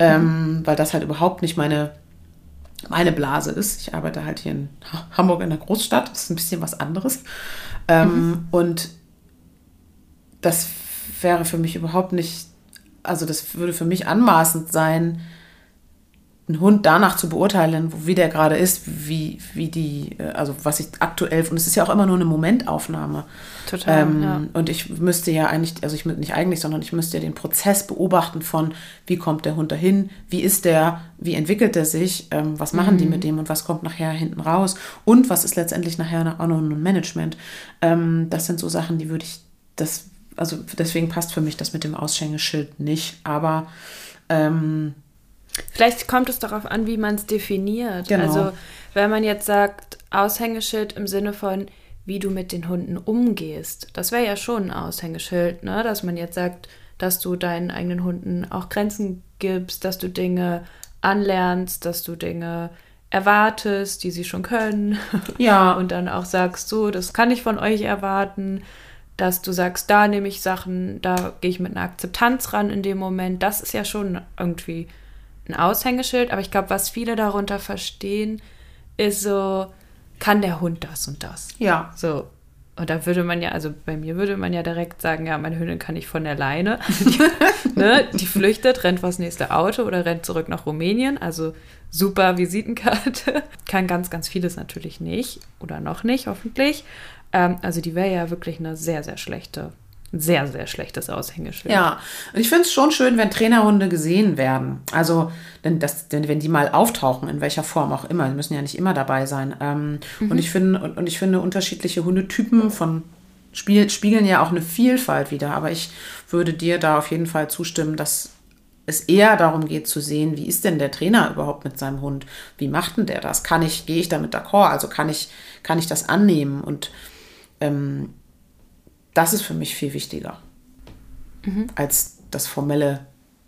ähm, weil das halt überhaupt nicht meine meine Blase ist. Ich arbeite halt hier in Hamburg in der Großstadt, das ist ein bisschen was anderes. Ähm, mhm. Und das wäre für mich überhaupt nicht also das würde für mich anmaßend sein, einen Hund danach zu beurteilen, wie der gerade ist, wie, wie die, äh, also was ich aktuell, und es ist ja auch immer nur eine Momentaufnahme. Total. Ähm, ja. Und ich müsste ja eigentlich, also ich nicht eigentlich, sondern ich müsste ja den Prozess beobachten von, wie kommt der Hund dahin, wie ist der, wie entwickelt er sich, ähm, was machen mhm. die mit dem und was kommt nachher hinten raus und was ist letztendlich nachher auch noch ein Management. Ähm, das sind so Sachen, die würde ich, das also deswegen passt für mich das mit dem Aushängeschild nicht. Aber ähm, vielleicht kommt es darauf an, wie man es definiert. Genau. Also wenn man jetzt sagt Aushängeschild im Sinne von wie du mit den Hunden umgehst, das wäre ja schon ein Aushängeschild, ne? Dass man jetzt sagt, dass du deinen eigenen Hunden auch Grenzen gibst, dass du Dinge anlernst, dass du Dinge erwartest, die sie schon können. Ja. Und dann auch sagst, so, das kann ich von euch erwarten dass du sagst, da nehme ich Sachen, da gehe ich mit einer Akzeptanz ran in dem Moment. Das ist ja schon irgendwie ein Aushängeschild. Aber ich glaube, was viele darunter verstehen, ist so, kann der Hund das und das? Ja. So. Und da würde man ja, also bei mir würde man ja direkt sagen, ja, meine Hündin kann ich von der Leine. die, ne, die flüchtet, rennt vors nächste Auto oder rennt zurück nach Rumänien. Also super Visitenkarte. Kann ganz, ganz vieles natürlich nicht oder noch nicht, hoffentlich. Ähm, also die wäre ja wirklich eine sehr, sehr schlechte sehr, sehr schlechtes Aushängeschild. Ja, und ich finde es schon schön, wenn Trainerhunde gesehen werden. Also, denn das, denn wenn die mal auftauchen, in welcher Form auch immer, die müssen ja nicht immer dabei sein. Ähm, mhm. Und ich finde, und, und, ich finde, unterschiedliche Hundetypen von Spiel, spiegeln ja auch eine Vielfalt wieder. Aber ich würde dir da auf jeden Fall zustimmen, dass es eher darum geht zu sehen, wie ist denn der Trainer überhaupt mit seinem Hund? Wie macht denn der das? Kann ich, gehe ich damit d'accord? Also kann ich, kann ich das annehmen? Und ähm, das ist für mich viel wichtiger mhm. als das formelle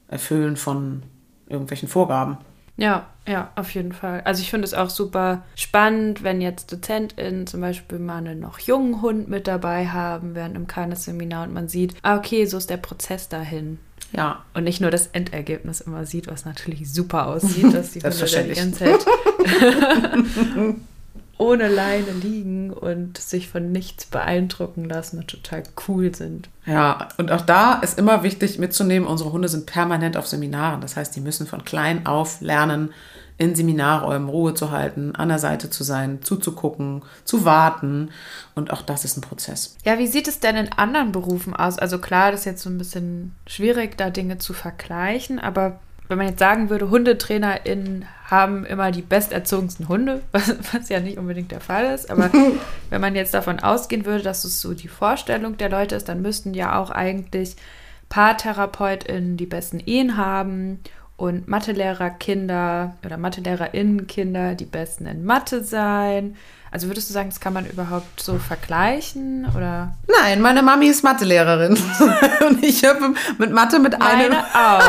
Erfüllen von irgendwelchen Vorgaben. Ja, ja, auf jeden Fall. Also ich finde es auch super spannend, wenn jetzt DozentInnen zum Beispiel mal einen noch jungen Hund mit dabei haben während einem Keines-Seminar und man sieht, ah, okay, so ist der Prozess dahin. Ja. Und nicht nur das Endergebnis immer sieht, was natürlich super aussieht, dass die Hunde die ganze Zeit ohne Leine liegen und sich von nichts beeindrucken lassen und total cool sind. Ja, und auch da ist immer wichtig mitzunehmen, unsere Hunde sind permanent auf Seminaren. Das heißt, die müssen von klein auf lernen, in Seminarräumen Ruhe zu halten, an der Seite zu sein, zuzugucken, zu warten. Und auch das ist ein Prozess. Ja, wie sieht es denn in anderen Berufen aus? Also klar, das ist jetzt so ein bisschen schwierig, da Dinge zu vergleichen, aber wenn man jetzt sagen würde, HundetrainerInnen haben immer die besterzogensten Hunde, was, was, ja nicht unbedingt der Fall ist, aber wenn man jetzt davon ausgehen würde, dass es so die Vorstellung der Leute ist, dann müssten ja auch eigentlich PaartherapeutInnen die besten Ehen haben und Mathelehrer Kinder oder MathelehrerInnen Kinder die besten in Mathe sein also würdest du sagen, das kann man überhaupt so vergleichen oder? Nein, meine Mami ist Mathelehrerin und ich habe mit Mathe mit meine einem auch.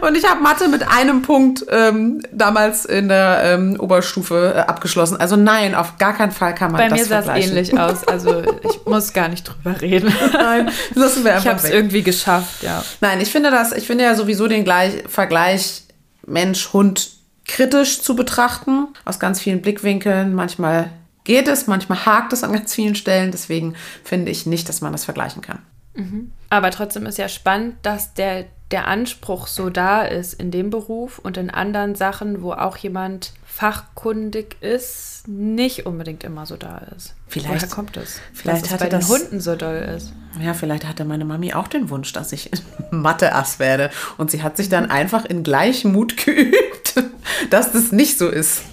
und ich habe Mathe mit einem Punkt ähm, damals in der ähm, Oberstufe äh, abgeschlossen. Also nein, auf gar keinen Fall kann man Bei das vergleichen. Bei mir sah es ähnlich aus. Also ich muss gar nicht drüber reden. Nein, lassen wir einfach Ich habe es irgendwie geschafft, ja. Nein, ich finde das. Ich finde ja sowieso den gleich, Vergleich Mensch Hund kritisch zu betrachten, aus ganz vielen Blickwinkeln. Manchmal geht es, manchmal hakt es an ganz vielen Stellen. Deswegen finde ich nicht, dass man das vergleichen kann. Mhm. Aber trotzdem ist ja spannend, dass der, der Anspruch so da ist in dem Beruf und in anderen Sachen, wo auch jemand fachkundig ist, nicht unbedingt immer so da ist. Vielleicht Woher kommt es? Vielleicht dass es bei das, den Hunden so doll ist. Ja, vielleicht hatte meine Mami auch den Wunsch, dass ich Mathe-Ass werde. Und sie hat sich dann einfach in Gleichmut geübt, dass das nicht so ist.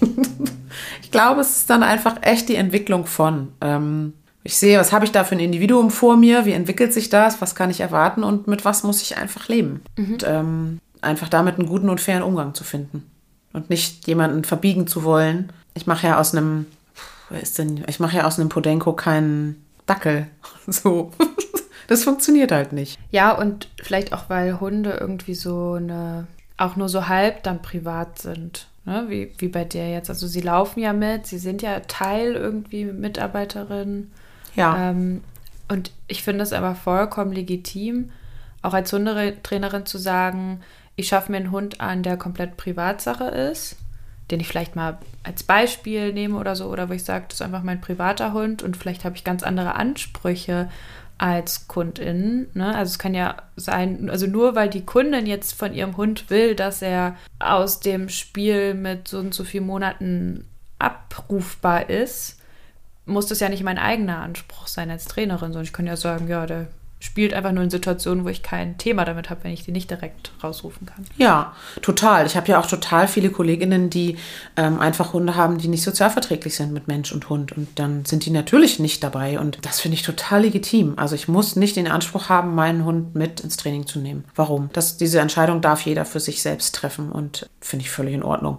Ich glaube, es ist dann einfach echt die Entwicklung von. Ähm, ich sehe, was habe ich da für ein Individuum vor mir, wie entwickelt sich das, was kann ich erwarten und mit was muss ich einfach leben. Mhm. Und ähm, einfach damit einen guten und fairen Umgang zu finden. Und nicht jemanden verbiegen zu wollen. Ich mache ja aus einem, wer ist denn, ich mache ja aus einem Podenko keinen Dackel. So. Das funktioniert halt nicht. Ja, und vielleicht auch, weil Hunde irgendwie so eine, auch nur so halb dann privat sind. Ne? Wie, wie bei dir jetzt. Also sie laufen ja mit, sie sind ja Teil irgendwie Mitarbeiterin. Ja. Ähm, und ich finde es aber vollkommen legitim, auch als Hundetrainerin zu sagen, ich schaffe mir einen Hund an, der komplett Privatsache ist, den ich vielleicht mal als Beispiel nehme oder so, oder wo ich sage, das ist einfach mein privater Hund und vielleicht habe ich ganz andere Ansprüche als Kundin. Ne? Also es kann ja sein, also nur weil die Kundin jetzt von ihrem Hund will, dass er aus dem Spiel mit so und so vielen Monaten abrufbar ist, muss das ja nicht mein eigener Anspruch sein als Trainerin, sondern ich kann ja sagen, ja, der spielt einfach nur in Situationen, wo ich kein Thema damit habe, wenn ich die nicht direkt rausrufen kann. Ja, total. Ich habe ja auch total viele Kolleginnen, die ähm, einfach Hunde haben, die nicht sozialverträglich sind mit Mensch und Hund. Und dann sind die natürlich nicht dabei. Und das finde ich total legitim. Also ich muss nicht den Anspruch haben, meinen Hund mit ins Training zu nehmen. Warum? Das, diese Entscheidung darf jeder für sich selbst treffen und finde ich völlig in Ordnung.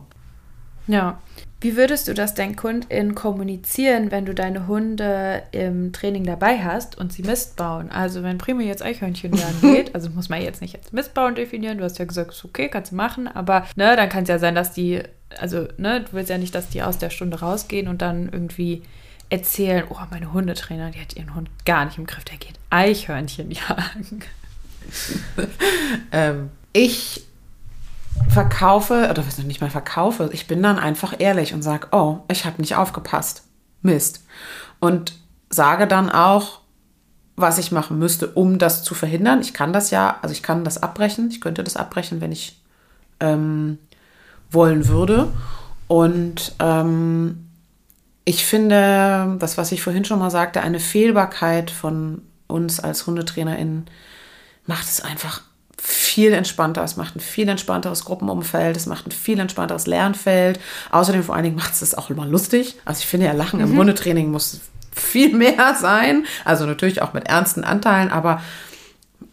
Ja. Wie würdest du das deinen KundInnen kommunizieren, wenn du deine Hunde im Training dabei hast und sie Mist bauen? Also wenn Primo jetzt Eichhörnchen jagen geht, also muss man jetzt nicht als Mistbauen definieren, du hast ja gesagt, ist okay, kannst du machen, aber ne, dann kann es ja sein, dass die, also ne, du willst ja nicht, dass die aus der Stunde rausgehen und dann irgendwie erzählen, oh, meine Hundetrainer, die hat ihren Hund gar nicht im Griff, der geht Eichhörnchen jagen. ähm, ich verkaufe, oder was nicht mal verkaufe, ich bin dann einfach ehrlich und sage, oh, ich habe nicht aufgepasst. Mist. Und sage dann auch, was ich machen müsste, um das zu verhindern. Ich kann das ja, also ich kann das abbrechen. Ich könnte das abbrechen, wenn ich ähm, wollen würde. Und ähm, ich finde, das, was ich vorhin schon mal sagte, eine Fehlbarkeit von uns als HundetrainerInnen macht es einfach viel entspannter, es macht ein viel entspannteres Gruppenumfeld, es macht ein viel entspannteres Lernfeld. Außerdem vor allen Dingen macht es das auch immer lustig. Also ich finde ja, Lachen mhm. im Hundetraining muss viel mehr sein. Also natürlich auch mit ernsten Anteilen, aber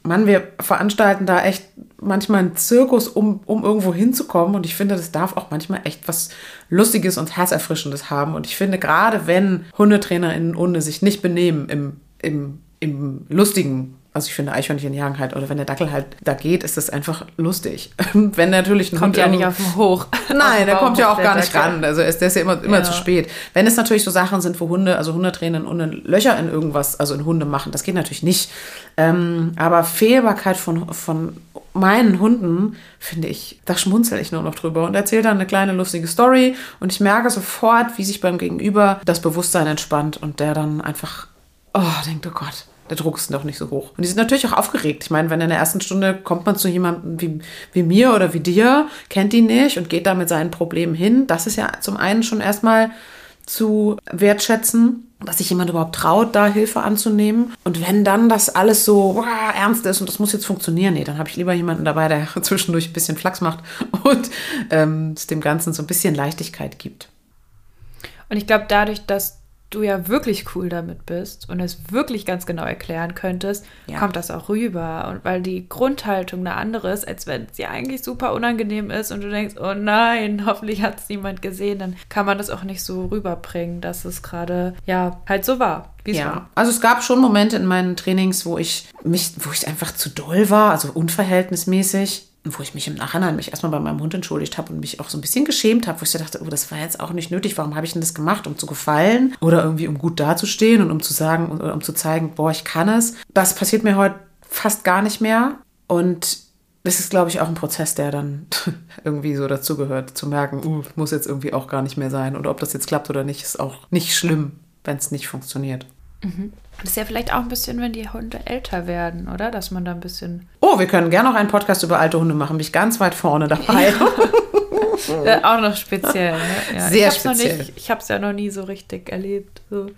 Mann, wir veranstalten da echt manchmal einen Zirkus, um, um irgendwo hinzukommen. Und ich finde, das darf auch manchmal echt was Lustiges und Herzerfrischendes haben. Und ich finde, gerade wenn HundetrainerInnen Hunde sich nicht benehmen im, im, im lustigen also ich finde Eichhörnchen jagen halt, oder wenn der Dackel halt da geht, ist das einfach lustig. wenn natürlich ein Kommt Hund ja nicht auf dem Hoch. Nein, der kommt ja auch gar nicht ran. Also ist, der ist ja immer, immer ja. zu spät. Wenn es natürlich so Sachen sind, wo Hunde, also Hundetränen und Löcher in irgendwas, also in Hunde machen, das geht natürlich nicht. Ähm, aber Fehlbarkeit von, von meinen Hunden, finde ich, da schmunzel ich nur noch drüber und erzähle dann eine kleine lustige Story und ich merke sofort, wie sich beim Gegenüber das Bewusstsein entspannt und der dann einfach, oh, denkt, oh Gott, der Druck ist noch nicht so hoch. Und die sind natürlich auch aufgeregt. Ich meine, wenn in der ersten Stunde kommt man zu jemandem wie, wie mir oder wie dir, kennt ihn nicht und geht da mit seinen Problemen hin, das ist ja zum einen schon erstmal zu wertschätzen, dass sich jemand überhaupt traut, da Hilfe anzunehmen. Und wenn dann das alles so wow, ernst ist und das muss jetzt funktionieren, nee, dann habe ich lieber jemanden dabei, der zwischendurch ein bisschen Flachs macht und ähm, dem Ganzen so ein bisschen Leichtigkeit gibt. Und ich glaube, dadurch, dass du ja wirklich cool damit bist und es wirklich ganz genau erklären könntest, ja. kommt das auch rüber. Und weil die Grundhaltung eine andere ist, als wenn sie eigentlich super unangenehm ist und du denkst, oh nein, hoffentlich hat es niemand gesehen, dann kann man das auch nicht so rüberbringen, dass es gerade ja halt so war. ja, war. also es gab schon Momente in meinen Trainings, wo ich mich, wo ich einfach zu doll war, also unverhältnismäßig wo ich mich im Nachhinein mich erstmal bei meinem Hund entschuldigt habe und mich auch so ein bisschen geschämt habe, wo ich dachte, oh, das war jetzt auch nicht nötig, warum habe ich denn das gemacht, um zu gefallen oder irgendwie um gut dazustehen und um zu sagen oder um zu zeigen, boah, ich kann es. Das passiert mir heute fast gar nicht mehr und das ist, glaube ich, auch ein Prozess, der dann irgendwie so dazugehört, zu merken, uh, muss jetzt irgendwie auch gar nicht mehr sein oder ob das jetzt klappt oder nicht, ist auch nicht schlimm, wenn es nicht funktioniert. Mhm. Das ist ja vielleicht auch ein bisschen, wenn die Hunde älter werden, oder? Dass man da ein bisschen. Oh, wir können gerne noch einen Podcast über alte Hunde machen. Bin ich ganz weit vorne dabei. Auch noch speziell. Ne? Ja. Sehr ich speziell. Nicht, ich habe es ja noch nie so richtig erlebt. So.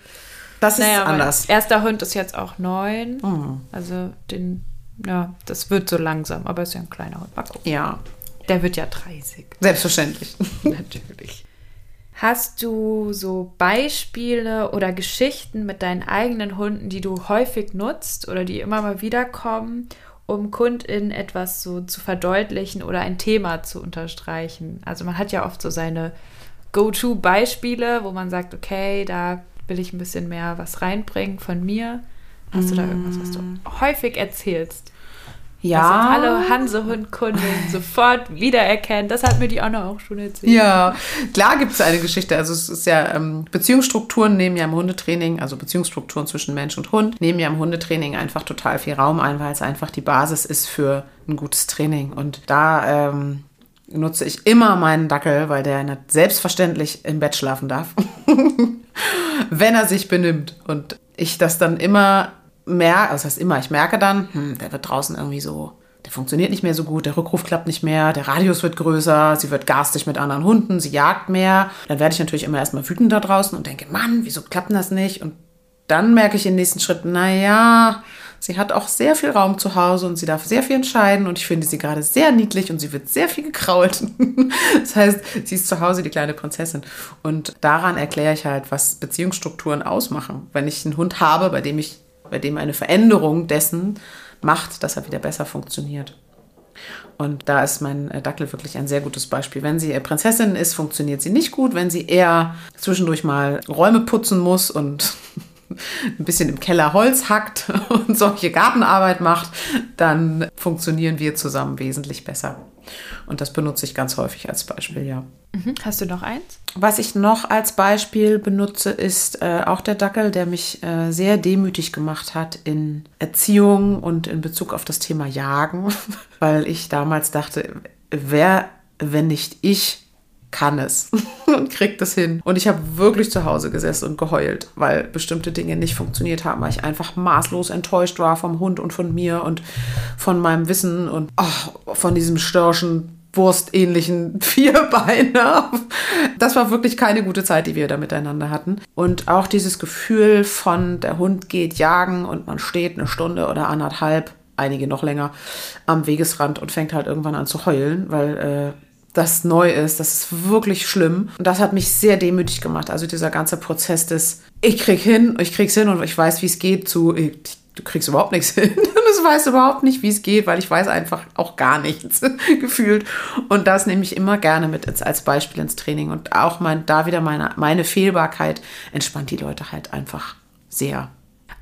Das ist naja, anders. Erster Hund ist jetzt auch neun. Mhm. Also den, ja, das wird so langsam, aber ist ja ein kleiner Hund. Ja. Der wird ja 30. Selbstverständlich. Natürlich. Hast du so Beispiele oder Geschichten mit deinen eigenen Hunden, die du häufig nutzt oder die immer mal wieder kommen, um KundInnen etwas so zu verdeutlichen oder ein Thema zu unterstreichen? Also man hat ja oft so seine Go-To-Beispiele, wo man sagt, okay, da will ich ein bisschen mehr was reinbringen von mir. Hast du da irgendwas, was du mm. häufig erzählst? Ja. Was alle Hansehund-Kunden sofort wiedererkennen. Das hat mir die Anna auch schon erzählt. Ja, klar gibt es eine Geschichte. Also es ist ja, ähm, Beziehungsstrukturen nehmen ja im Hundetraining, also Beziehungsstrukturen zwischen Mensch und Hund, nehmen ja im Hundetraining einfach total viel Raum ein, weil es einfach die Basis ist für ein gutes Training. Und da ähm, nutze ich immer meinen Dackel, weil der selbstverständlich im Bett schlafen darf, wenn er sich benimmt. Und ich das dann immer merke, also das heißt immer, ich merke dann, hm, der wird draußen irgendwie so, der funktioniert nicht mehr so gut, der Rückruf klappt nicht mehr, der Radius wird größer, sie wird garstig mit anderen Hunden, sie jagt mehr. Dann werde ich natürlich immer erstmal wütend da draußen und denke, Mann, wieso klappt das nicht? Und dann merke ich im nächsten Schritt, naja, sie hat auch sehr viel Raum zu Hause und sie darf sehr viel entscheiden und ich finde sie gerade sehr niedlich und sie wird sehr viel gekrault. das heißt, sie ist zu Hause die kleine Prinzessin. Und daran erkläre ich halt, was Beziehungsstrukturen ausmachen. Wenn ich einen Hund habe, bei dem ich bei dem eine Veränderung dessen macht, dass er wieder besser funktioniert. Und da ist mein äh, Dackel wirklich ein sehr gutes Beispiel. Wenn sie Prinzessin ist, funktioniert sie nicht gut. Wenn sie eher zwischendurch mal Räume putzen muss und ein bisschen im Keller Holz hackt und solche Gartenarbeit macht, dann funktionieren wir zusammen wesentlich besser. Und das benutze ich ganz häufig als Beispiel, ja. Mhm. Hast du noch eins? Was ich noch als Beispiel benutze, ist äh, auch der Dackel, der mich äh, sehr demütig gemacht hat in Erziehung und in Bezug auf das Thema Jagen, weil ich damals dachte, wer, wenn nicht ich, kann es und kriegt es hin. Und ich habe wirklich zu Hause gesessen und geheult, weil bestimmte Dinge nicht funktioniert haben, weil ich einfach maßlos enttäuscht war vom Hund und von mir und von meinem Wissen und oh, von diesem Störschen wurstähnlichen Vierbeiner. Das war wirklich keine gute Zeit, die wir da miteinander hatten. Und auch dieses Gefühl von, der Hund geht jagen und man steht eine Stunde oder anderthalb, einige noch länger, am Wegesrand und fängt halt irgendwann an zu heulen, weil äh, das neu ist. Das ist wirklich schlimm. Und das hat mich sehr demütig gemacht. Also dieser ganze Prozess des, ich krieg hin, ich krieg's hin und ich weiß, wie es geht, zu, ich, du kriegst überhaupt nichts hin. Und ich weiß überhaupt nicht, wie es geht, weil ich weiß einfach auch gar nichts gefühlt. Und das nehme ich immer gerne mit als Beispiel ins Training. Und auch mein, da wieder meine, meine Fehlbarkeit entspannt die Leute halt einfach sehr.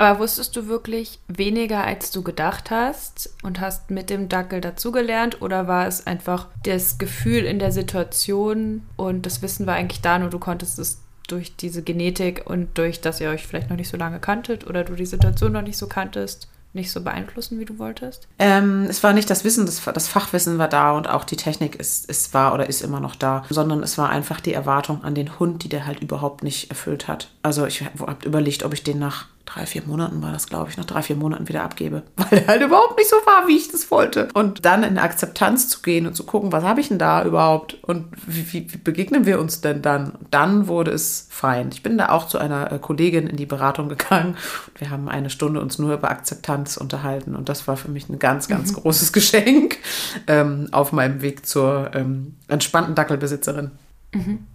Aber wusstest du wirklich weniger, als du gedacht hast und hast mit dem Dackel dazugelernt? Oder war es einfach das Gefühl in der Situation und das Wissen war eigentlich da, nur du konntest es durch diese Genetik und durch, dass ihr euch vielleicht noch nicht so lange kanntet oder du die Situation noch nicht so kanntest, nicht so beeinflussen, wie du wolltest? Ähm, es war nicht das Wissen, das, das, Fachwissen war da und auch die Technik ist, ist war oder ist immer noch da, sondern es war einfach die Erwartung an den Hund, die der halt überhaupt nicht erfüllt hat. Also ich habe überlegt, ob ich den nach drei, vier Monaten war das, glaube ich, nach drei, vier Monaten wieder abgebe, weil er halt überhaupt nicht so war, wie ich das wollte. Und dann in Akzeptanz zu gehen und zu gucken, was habe ich denn da überhaupt und wie, wie, wie, begegnen wir uns denn dann? Dann wurde es fein. Ich bin da auch zu einer äh, Kollegin in die Beratung gegangen und wir haben eine Stunde uns nur über Akzeptanz unterhalten und das war für mich ein ganz, ganz mhm. großes Geschenk ähm, auf meinem Weg zur ähm, entspannten Dackelbesitzerin. Mhm.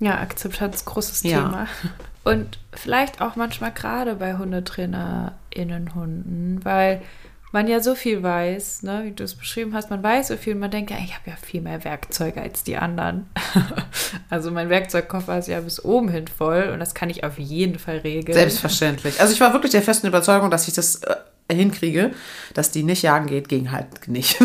Ja, Akzeptanz, großes ja. Thema. Und vielleicht auch manchmal gerade bei HundetrainerInnen-Hunden, weil man ja so viel weiß, ne, wie du es beschrieben hast, man weiß so viel und man denkt, ja, ich habe ja viel mehr Werkzeuge als die anderen. also mein Werkzeugkoffer ist ja bis oben hin voll und das kann ich auf jeden Fall regeln. Selbstverständlich. Also ich war wirklich der festen Überzeugung, dass ich das äh, hinkriege, dass die nicht jagen geht, ging halt nicht.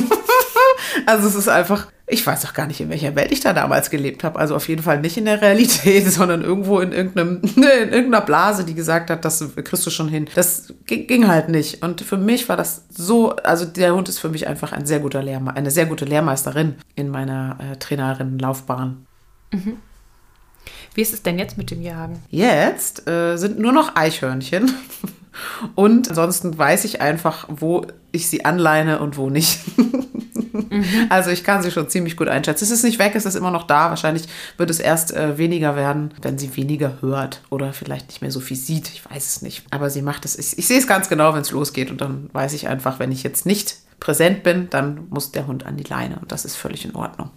also es ist einfach, ich weiß auch gar nicht, in welcher Welt ich da damals gelebt habe. Also auf jeden Fall nicht in der Realität, sondern irgendwo in, irgendeinem, in irgendeiner Blase, die gesagt hat, das kriegst du schon hin. Das ging halt nicht. Und für mich war das so, also der Hund ist für mich einfach ein sehr guter Lehrme eine sehr gute Lehrmeisterin in meiner äh, Trainerinnenlaufbahn. Mhm. Wie ist es denn jetzt mit dem Jagen? Jetzt äh, sind nur noch Eichhörnchen. Und ansonsten weiß ich einfach, wo ich sie anleine und wo nicht. Also ich kann sie schon ziemlich gut einschätzen. Es ist nicht weg, es ist immer noch da. Wahrscheinlich wird es erst äh, weniger werden, wenn sie weniger hört oder vielleicht nicht mehr so viel sieht. Ich weiß es nicht. Aber sie macht es. Ich, ich sehe es ganz genau, wenn es losgeht. Und dann weiß ich einfach, wenn ich jetzt nicht präsent bin, dann muss der Hund an die Leine. Und das ist völlig in Ordnung.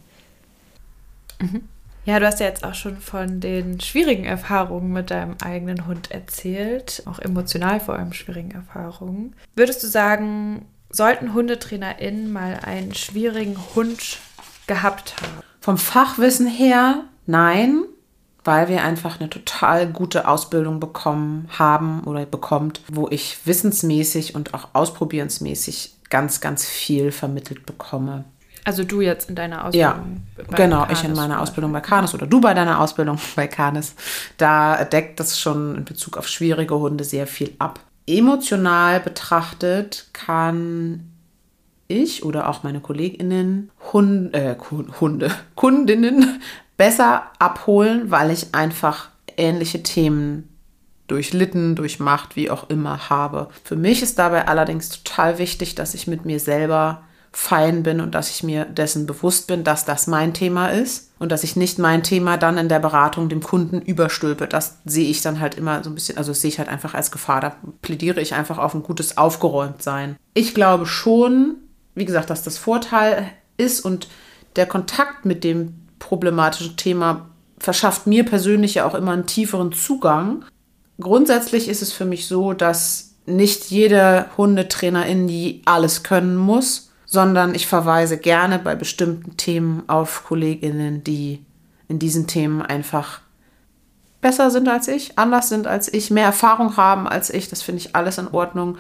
Mhm. Ja, du hast ja jetzt auch schon von den schwierigen Erfahrungen mit deinem eigenen Hund erzählt, auch emotional vor allem schwierigen Erfahrungen. Würdest du sagen, sollten HundetrainerInnen mal einen schwierigen Hund gehabt haben? Vom Fachwissen her, nein, weil wir einfach eine total gute Ausbildung bekommen haben oder bekommt, wo ich wissensmäßig und auch ausprobierensmäßig ganz, ganz viel vermittelt bekomme. Also du jetzt in deiner Ausbildung? Ja, genau, ich in meiner Ausbildung bei Canis oder du bei deiner Ausbildung bei Canis. Da deckt das schon in Bezug auf schwierige Hunde sehr viel ab. Emotional betrachtet kann ich oder auch meine KollegInnen Hund, äh, Hunde, Kundinnen besser abholen, weil ich einfach ähnliche Themen durchlitten, durchmacht, wie auch immer habe. Für mich ist dabei allerdings total wichtig, dass ich mit mir selber fein bin und dass ich mir dessen bewusst bin, dass das mein Thema ist und dass ich nicht mein Thema dann in der Beratung dem Kunden überstülpe. Das sehe ich dann halt immer so ein bisschen, also sehe ich halt einfach als Gefahr. Da plädiere ich einfach auf ein gutes Aufgeräumtsein. Ich glaube schon, wie gesagt, dass das Vorteil ist und der Kontakt mit dem problematischen Thema verschafft mir persönlich ja auch immer einen tieferen Zugang. Grundsätzlich ist es für mich so, dass nicht jede Hundetrainerin die alles können muss sondern ich verweise gerne bei bestimmten Themen auf Kolleginnen, die in diesen Themen einfach besser sind als ich, anders sind als ich, mehr Erfahrung haben als ich. Das finde ich alles in Ordnung.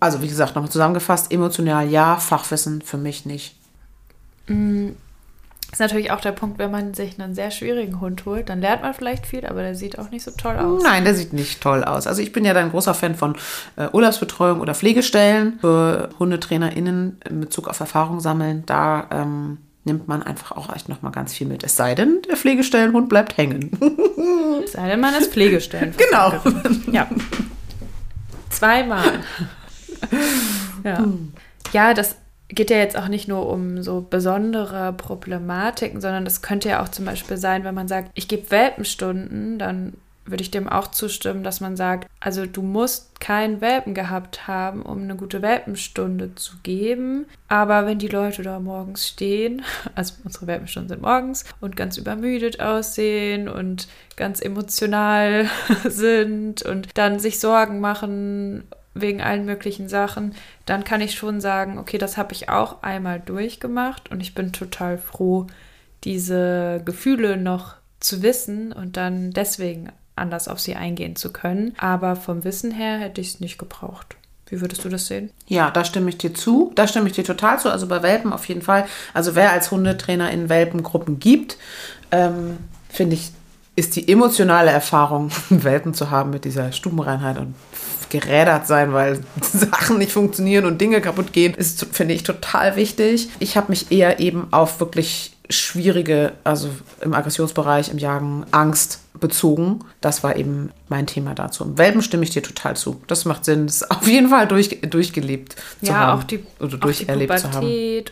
Also wie gesagt, nochmal zusammengefasst, emotional ja, Fachwissen für mich nicht. Ist natürlich auch der Punkt, wenn man sich einen sehr schwierigen Hund holt, dann lernt man vielleicht viel, aber der sieht auch nicht so toll aus. Nein, der sieht nicht toll aus. Also ich bin ja dann ein großer Fan von äh, Urlaubsbetreuung oder Pflegestellen für HundetrainerInnen in Bezug auf Erfahrung sammeln. Da ähm, nimmt man einfach auch echt nochmal ganz viel mit. Es sei denn, der Pflegestellenhund bleibt hängen. es sei denn, man ist Pflegestellen. Genau. Ja. Zweimal. Ja. Ja, das geht ja jetzt auch nicht nur um so besondere Problematiken, sondern das könnte ja auch zum Beispiel sein, wenn man sagt, ich gebe Welpenstunden, dann würde ich dem auch zustimmen, dass man sagt, also du musst keinen Welpen gehabt haben, um eine gute Welpenstunde zu geben. Aber wenn die Leute da morgens stehen, also unsere Welpenstunden sind morgens und ganz übermüdet aussehen und ganz emotional sind und dann sich Sorgen machen wegen allen möglichen Sachen, dann kann ich schon sagen, okay, das habe ich auch einmal durchgemacht und ich bin total froh, diese Gefühle noch zu wissen und dann deswegen anders auf sie eingehen zu können. Aber vom Wissen her hätte ich es nicht gebraucht. Wie würdest du das sehen? Ja, da stimme ich dir zu. Da stimme ich dir total zu. Also bei Welpen auf jeden Fall. Also wer als Hundetrainer in Welpengruppen gibt, ähm, finde ich, ist die emotionale Erfahrung, Welpen zu haben mit dieser Stubenreinheit und gerädert sein, weil Sachen nicht funktionieren und Dinge kaputt gehen, ist, finde ich, total wichtig. Ich habe mich eher eben auf wirklich schwierige, also im Aggressionsbereich, im Jagen, Angst bezogen. Das war eben mein Thema dazu. Im Welpen stimme ich dir total zu. Das macht Sinn. Das ist auf jeden Fall durch, durchgelebt ja, zu haben. Auch die, oder durcherlebt zu haben.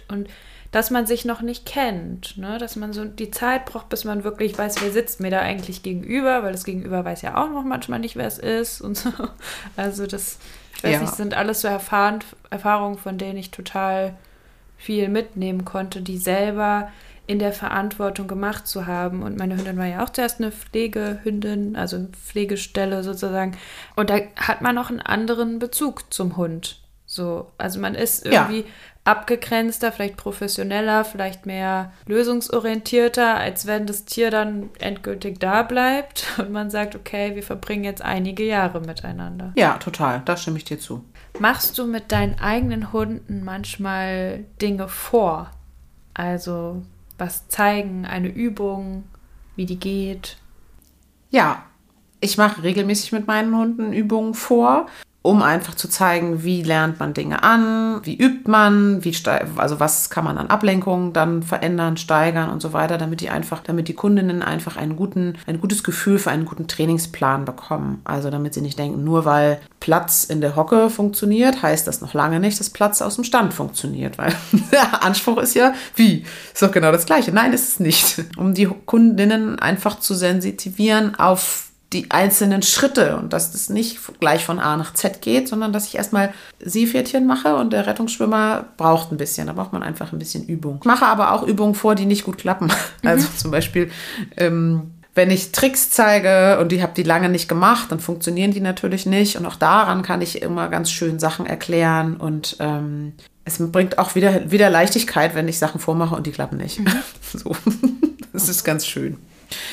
Und dass man sich noch nicht kennt, ne? dass man so die Zeit braucht, bis man wirklich weiß, wer sitzt mir da eigentlich gegenüber, weil das Gegenüber weiß ja auch noch manchmal nicht, wer es ist und so. Also das, ich weiß ja. nicht, sind alles so Erfahren, Erfahrungen, von denen ich total viel mitnehmen konnte, die selber in der Verantwortung gemacht zu haben. Und meine Hündin war ja auch zuerst eine Pflegehündin, also Pflegestelle sozusagen. Und da hat man auch einen anderen Bezug zum Hund. So, also man ist irgendwie ja abgegrenzter, vielleicht professioneller, vielleicht mehr lösungsorientierter, als wenn das Tier dann endgültig da bleibt und man sagt, okay, wir verbringen jetzt einige Jahre miteinander. Ja, total, da stimme ich dir zu. Machst du mit deinen eigenen Hunden manchmal Dinge vor? Also was zeigen, eine Übung, wie die geht? Ja, ich mache regelmäßig mit meinen Hunden Übungen vor um einfach zu zeigen, wie lernt man Dinge an, wie übt man, wie also was kann man an Ablenkungen dann verändern, steigern und so weiter, damit die einfach, damit die Kundinnen einfach einen guten, ein gutes Gefühl für einen guten Trainingsplan bekommen. Also damit sie nicht denken, nur weil Platz in der Hocke funktioniert, heißt das noch lange nicht, dass Platz aus dem Stand funktioniert, weil der Anspruch ist ja, wie? Ist doch genau das Gleiche. Nein, ist es nicht. Um die Kundinnen einfach zu sensitivieren auf die einzelnen Schritte und dass das nicht gleich von A nach Z geht, sondern dass ich erstmal Seepferdchen mache und der Rettungsschwimmer braucht ein bisschen. Da braucht man einfach ein bisschen Übung. Ich mache aber auch Übungen vor, die nicht gut klappen. Mhm. Also zum Beispiel, ähm, wenn ich Tricks zeige und die habe die lange nicht gemacht, dann funktionieren die natürlich nicht. Und auch daran kann ich immer ganz schön Sachen erklären und ähm, es bringt auch wieder, wieder Leichtigkeit, wenn ich Sachen vormache und die klappen nicht. Mhm. So. Das ist ganz schön.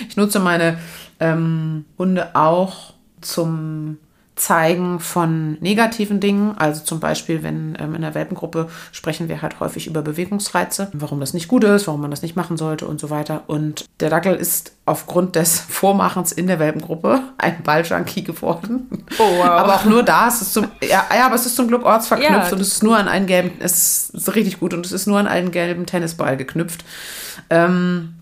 Ich nutze meine ähm, Hunde auch zum Zeigen von negativen Dingen. Also zum Beispiel, wenn ähm, in der Welpengruppe sprechen wir halt häufig über Bewegungsreize, warum das nicht gut ist, warum man das nicht machen sollte und so weiter. Und der Dackel ist aufgrund des Vormachens in der Welpengruppe ein Balljunkie geworden. Oh, wow. Aber auch nur da, es ist zum, ja, ja, aber es ist zum Glück ortsverknüpft ja. und es ist nur an einen gelben, es ist richtig gut und es ist nur an einen gelben Tennisball geknüpft. Ähm,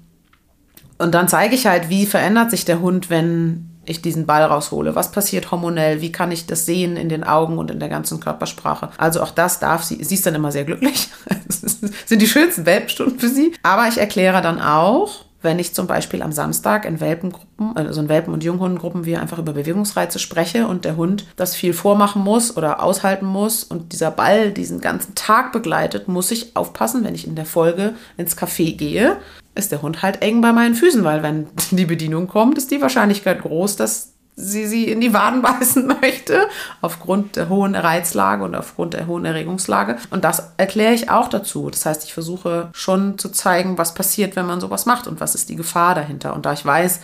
und dann zeige ich halt, wie verändert sich der Hund, wenn ich diesen Ball raushole. Was passiert hormonell? Wie kann ich das sehen in den Augen und in der ganzen Körpersprache? Also auch das darf sie. Sie ist dann immer sehr glücklich. Das sind die schönsten Welpenstunden für sie. Aber ich erkläre dann auch, wenn ich zum Beispiel am Samstag in Welpengruppen, also in Welpen- und Junghundengruppen, wir einfach über Bewegungsreize spreche und der Hund das viel vormachen muss oder aushalten muss und dieser Ball diesen ganzen Tag begleitet, muss ich aufpassen, wenn ich in der Folge ins Café gehe, ist der Hund halt eng bei meinen Füßen, weil wenn die Bedienung kommt, ist die Wahrscheinlichkeit groß, dass sie sie in die Waden beißen möchte, aufgrund der hohen Reizlage und aufgrund der hohen Erregungslage. Und das erkläre ich auch dazu. Das heißt, ich versuche schon zu zeigen, was passiert, wenn man sowas macht und was ist die Gefahr dahinter. Und da ich weiß,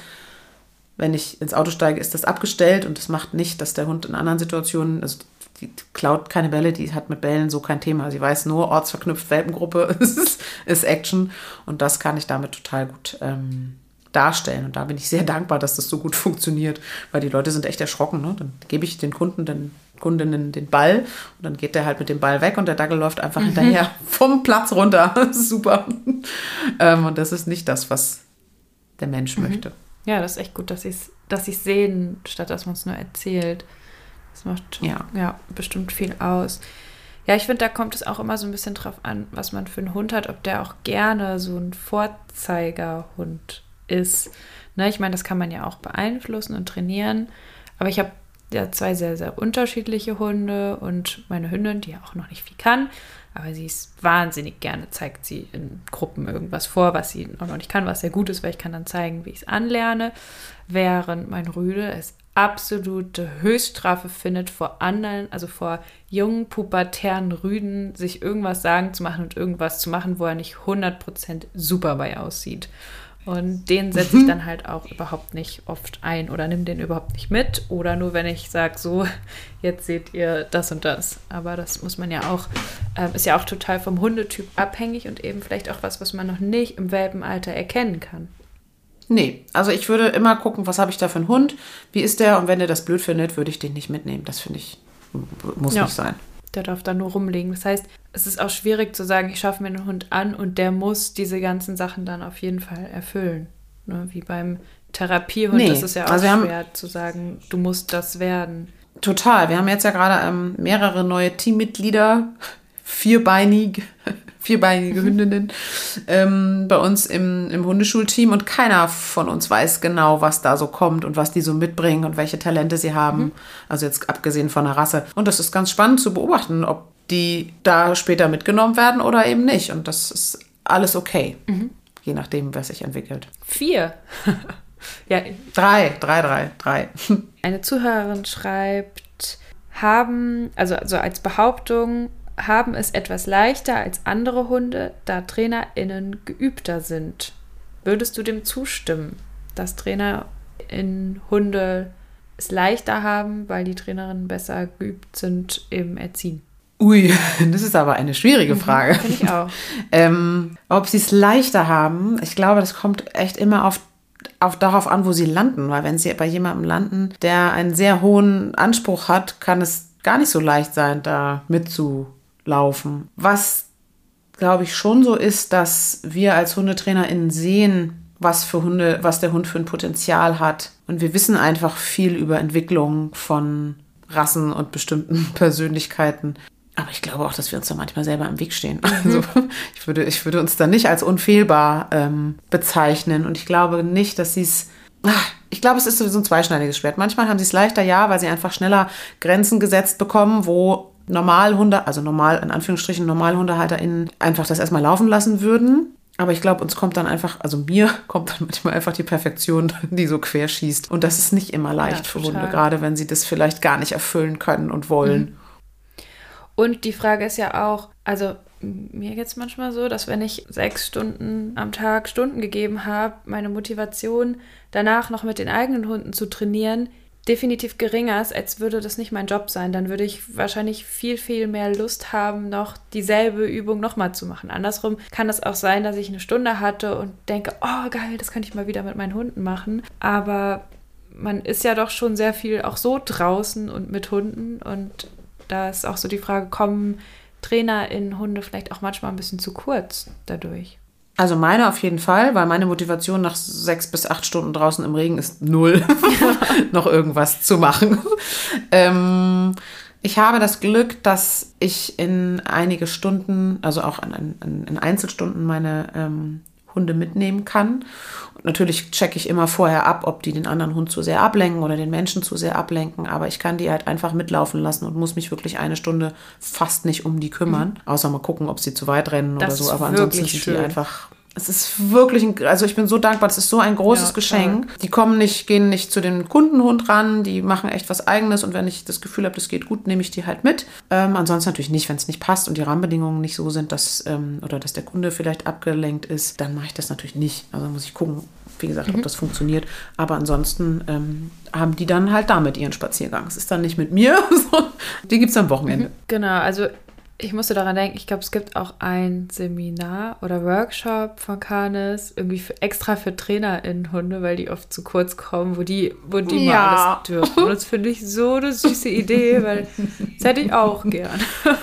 wenn ich ins Auto steige, ist das abgestellt und das macht nicht, dass der Hund in anderen Situationen, also die klaut keine Bälle, die hat mit Bällen so kein Thema. Sie weiß nur, ortsverknüpft Welpengruppe ist, ist Action und das kann ich damit total gut ähm, darstellen. Und da bin ich sehr dankbar, dass das so gut funktioniert, weil die Leute sind echt erschrocken. Ne? Dann gebe ich den Kunden, den Kundinnen den Ball und dann geht der halt mit dem Ball weg und der Dackel läuft einfach mhm. hinterher vom Platz runter. super. Ähm, und das ist nicht das, was der Mensch mhm. möchte. Ja, das ist echt gut, dass sie es dass sehen, statt dass man es nur erzählt. Das macht ja. ja bestimmt viel aus. Ja, ich finde, da kommt es auch immer so ein bisschen drauf an, was man für einen Hund hat, ob der auch gerne so ein Vorzeigerhund ist. Ne, ich meine, das kann man ja auch beeinflussen und trainieren. Aber ich habe ja zwei sehr, sehr unterschiedliche Hunde und meine Hündin, die ja auch noch nicht viel kann, aber sie ist wahnsinnig gerne, zeigt sie in Gruppen irgendwas vor, was sie auch noch nicht kann, was sehr gut ist, weil ich kann dann zeigen, wie ich es anlerne. Während mein Rüde es absolute Höchststrafe findet, vor anderen, also vor jungen, pubertären Rüden, sich irgendwas sagen zu machen und irgendwas zu machen, wo er nicht 100% super bei aussieht. Und den setze ich dann halt auch überhaupt nicht oft ein oder nimm den überhaupt nicht mit. Oder nur wenn ich sage, so, jetzt seht ihr das und das. Aber das muss man ja auch, äh, ist ja auch total vom Hundetyp abhängig und eben vielleicht auch was, was man noch nicht im Welpenalter erkennen kann. Nee, also ich würde immer gucken, was habe ich da für einen Hund, wie ist der und wenn der das blöd findet, würde ich den nicht mitnehmen. Das finde ich, muss ja. nicht sein. Der darf da nur rumliegen. Das heißt, es ist auch schwierig zu sagen, ich schaffe mir einen Hund an und der muss diese ganzen Sachen dann auf jeden Fall erfüllen. Ne? Wie beim Therapiehund nee, ist es ja auch also schwer haben, zu sagen, du musst das werden. Total. Wir haben jetzt ja gerade ähm, mehrere neue Teammitglieder, vierbeinig, vierbeinige Hündinnen ähm, bei uns im, im Hundeschulteam und keiner von uns weiß genau, was da so kommt und was die so mitbringen und welche Talente sie haben. Mhm. Also jetzt abgesehen von der Rasse. Und das ist ganz spannend zu beobachten, ob die da später mitgenommen werden oder eben nicht. Und das ist alles okay. Mhm. Je nachdem, was sich entwickelt. Vier. ja. Drei, drei, drei, drei. Eine Zuhörerin schreibt, haben, also, also als Behauptung, haben es etwas leichter als andere Hunde, da TrainerInnen geübter sind. Würdest du dem zustimmen, dass Trainer in Hunde es leichter haben, weil die Trainerinnen besser geübt sind im Erziehen? Ui, das ist aber eine schwierige mhm, Frage. Finde ich auch. ähm, ob sie es leichter haben, ich glaube, das kommt echt immer auf, auf darauf an, wo sie landen. Weil wenn sie bei jemandem landen, der einen sehr hohen Anspruch hat, kann es gar nicht so leicht sein, da mitzu laufen. Was, glaube ich, schon so ist, dass wir als HundetrainerInnen sehen, was für Hunde, was der Hund für ein Potenzial hat. Und wir wissen einfach viel über Entwicklung von Rassen und bestimmten Persönlichkeiten. Aber ich glaube auch, dass wir uns da manchmal selber im Weg stehen. Mhm. Also ich würde, ich würde uns da nicht als unfehlbar ähm, bezeichnen. Und ich glaube nicht, dass sie es ich glaube, es ist sowieso ein zweischneidiges Schwert. Manchmal haben sie es leichter, ja, weil sie einfach schneller Grenzen gesetzt bekommen, wo Normalhunde, also normal, in Anführungsstrichen NormalhundehalterInnen, einfach das erstmal laufen lassen würden. Aber ich glaube, uns kommt dann einfach, also mir kommt dann manchmal einfach die Perfektion, die so querschießt. Und das ist nicht immer leicht ja, für Hunde, gerade wenn sie das vielleicht gar nicht erfüllen können und wollen. Mhm. Und die Frage ist ja auch, also mir geht es manchmal so, dass wenn ich sechs Stunden am Tag Stunden gegeben habe, meine Motivation danach noch mit den eigenen Hunden zu trainieren, definitiv geringer ist, als würde das nicht mein Job sein. Dann würde ich wahrscheinlich viel, viel mehr Lust haben, noch dieselbe Übung nochmal zu machen. Andersrum kann es auch sein, dass ich eine Stunde hatte und denke, oh geil, das kann ich mal wieder mit meinen Hunden machen. Aber man ist ja doch schon sehr viel auch so draußen und mit Hunden und da ist auch so die Frage, kommen Trainer in Hunde vielleicht auch manchmal ein bisschen zu kurz dadurch? Also meine auf jeden Fall, weil meine Motivation nach sechs bis acht Stunden draußen im Regen ist null, noch irgendwas zu machen. ähm, ich habe das Glück, dass ich in einige Stunden, also auch in, in, in Einzelstunden, meine ähm, Hunde mitnehmen kann. Und natürlich checke ich immer vorher ab, ob die den anderen Hund zu sehr ablenken oder den Menschen zu sehr ablenken. Aber ich kann die halt einfach mitlaufen lassen und muss mich wirklich eine Stunde fast nicht um die kümmern. Mhm. Außer mal gucken, ob sie zu weit rennen das oder so. Aber ansonsten sind die einfach es ist wirklich, ein, also ich bin so dankbar, es ist so ein großes ja, Geschenk. Die kommen nicht, gehen nicht zu dem Kundenhund ran, die machen echt was Eigenes und wenn ich das Gefühl habe, das geht gut, nehme ich die halt mit. Ähm, ansonsten natürlich nicht, wenn es nicht passt und die Rahmenbedingungen nicht so sind, dass, ähm, oder dass der Kunde vielleicht abgelenkt ist, dann mache ich das natürlich nicht. Also muss ich gucken, wie gesagt, mhm. ob das funktioniert. Aber ansonsten ähm, haben die dann halt damit ihren Spaziergang. Es ist dann nicht mit mir, die gibt es am Wochenende. Mhm. Genau, also ich musste daran denken, ich glaube, es gibt auch ein Seminar oder Workshop von Canis, irgendwie für, extra für Trainer in Hunde, weil die oft zu kurz kommen, wo die, wo die ja. mal alles dürfen. Und das finde ich so eine süße Idee, weil das hätte ich auch gern.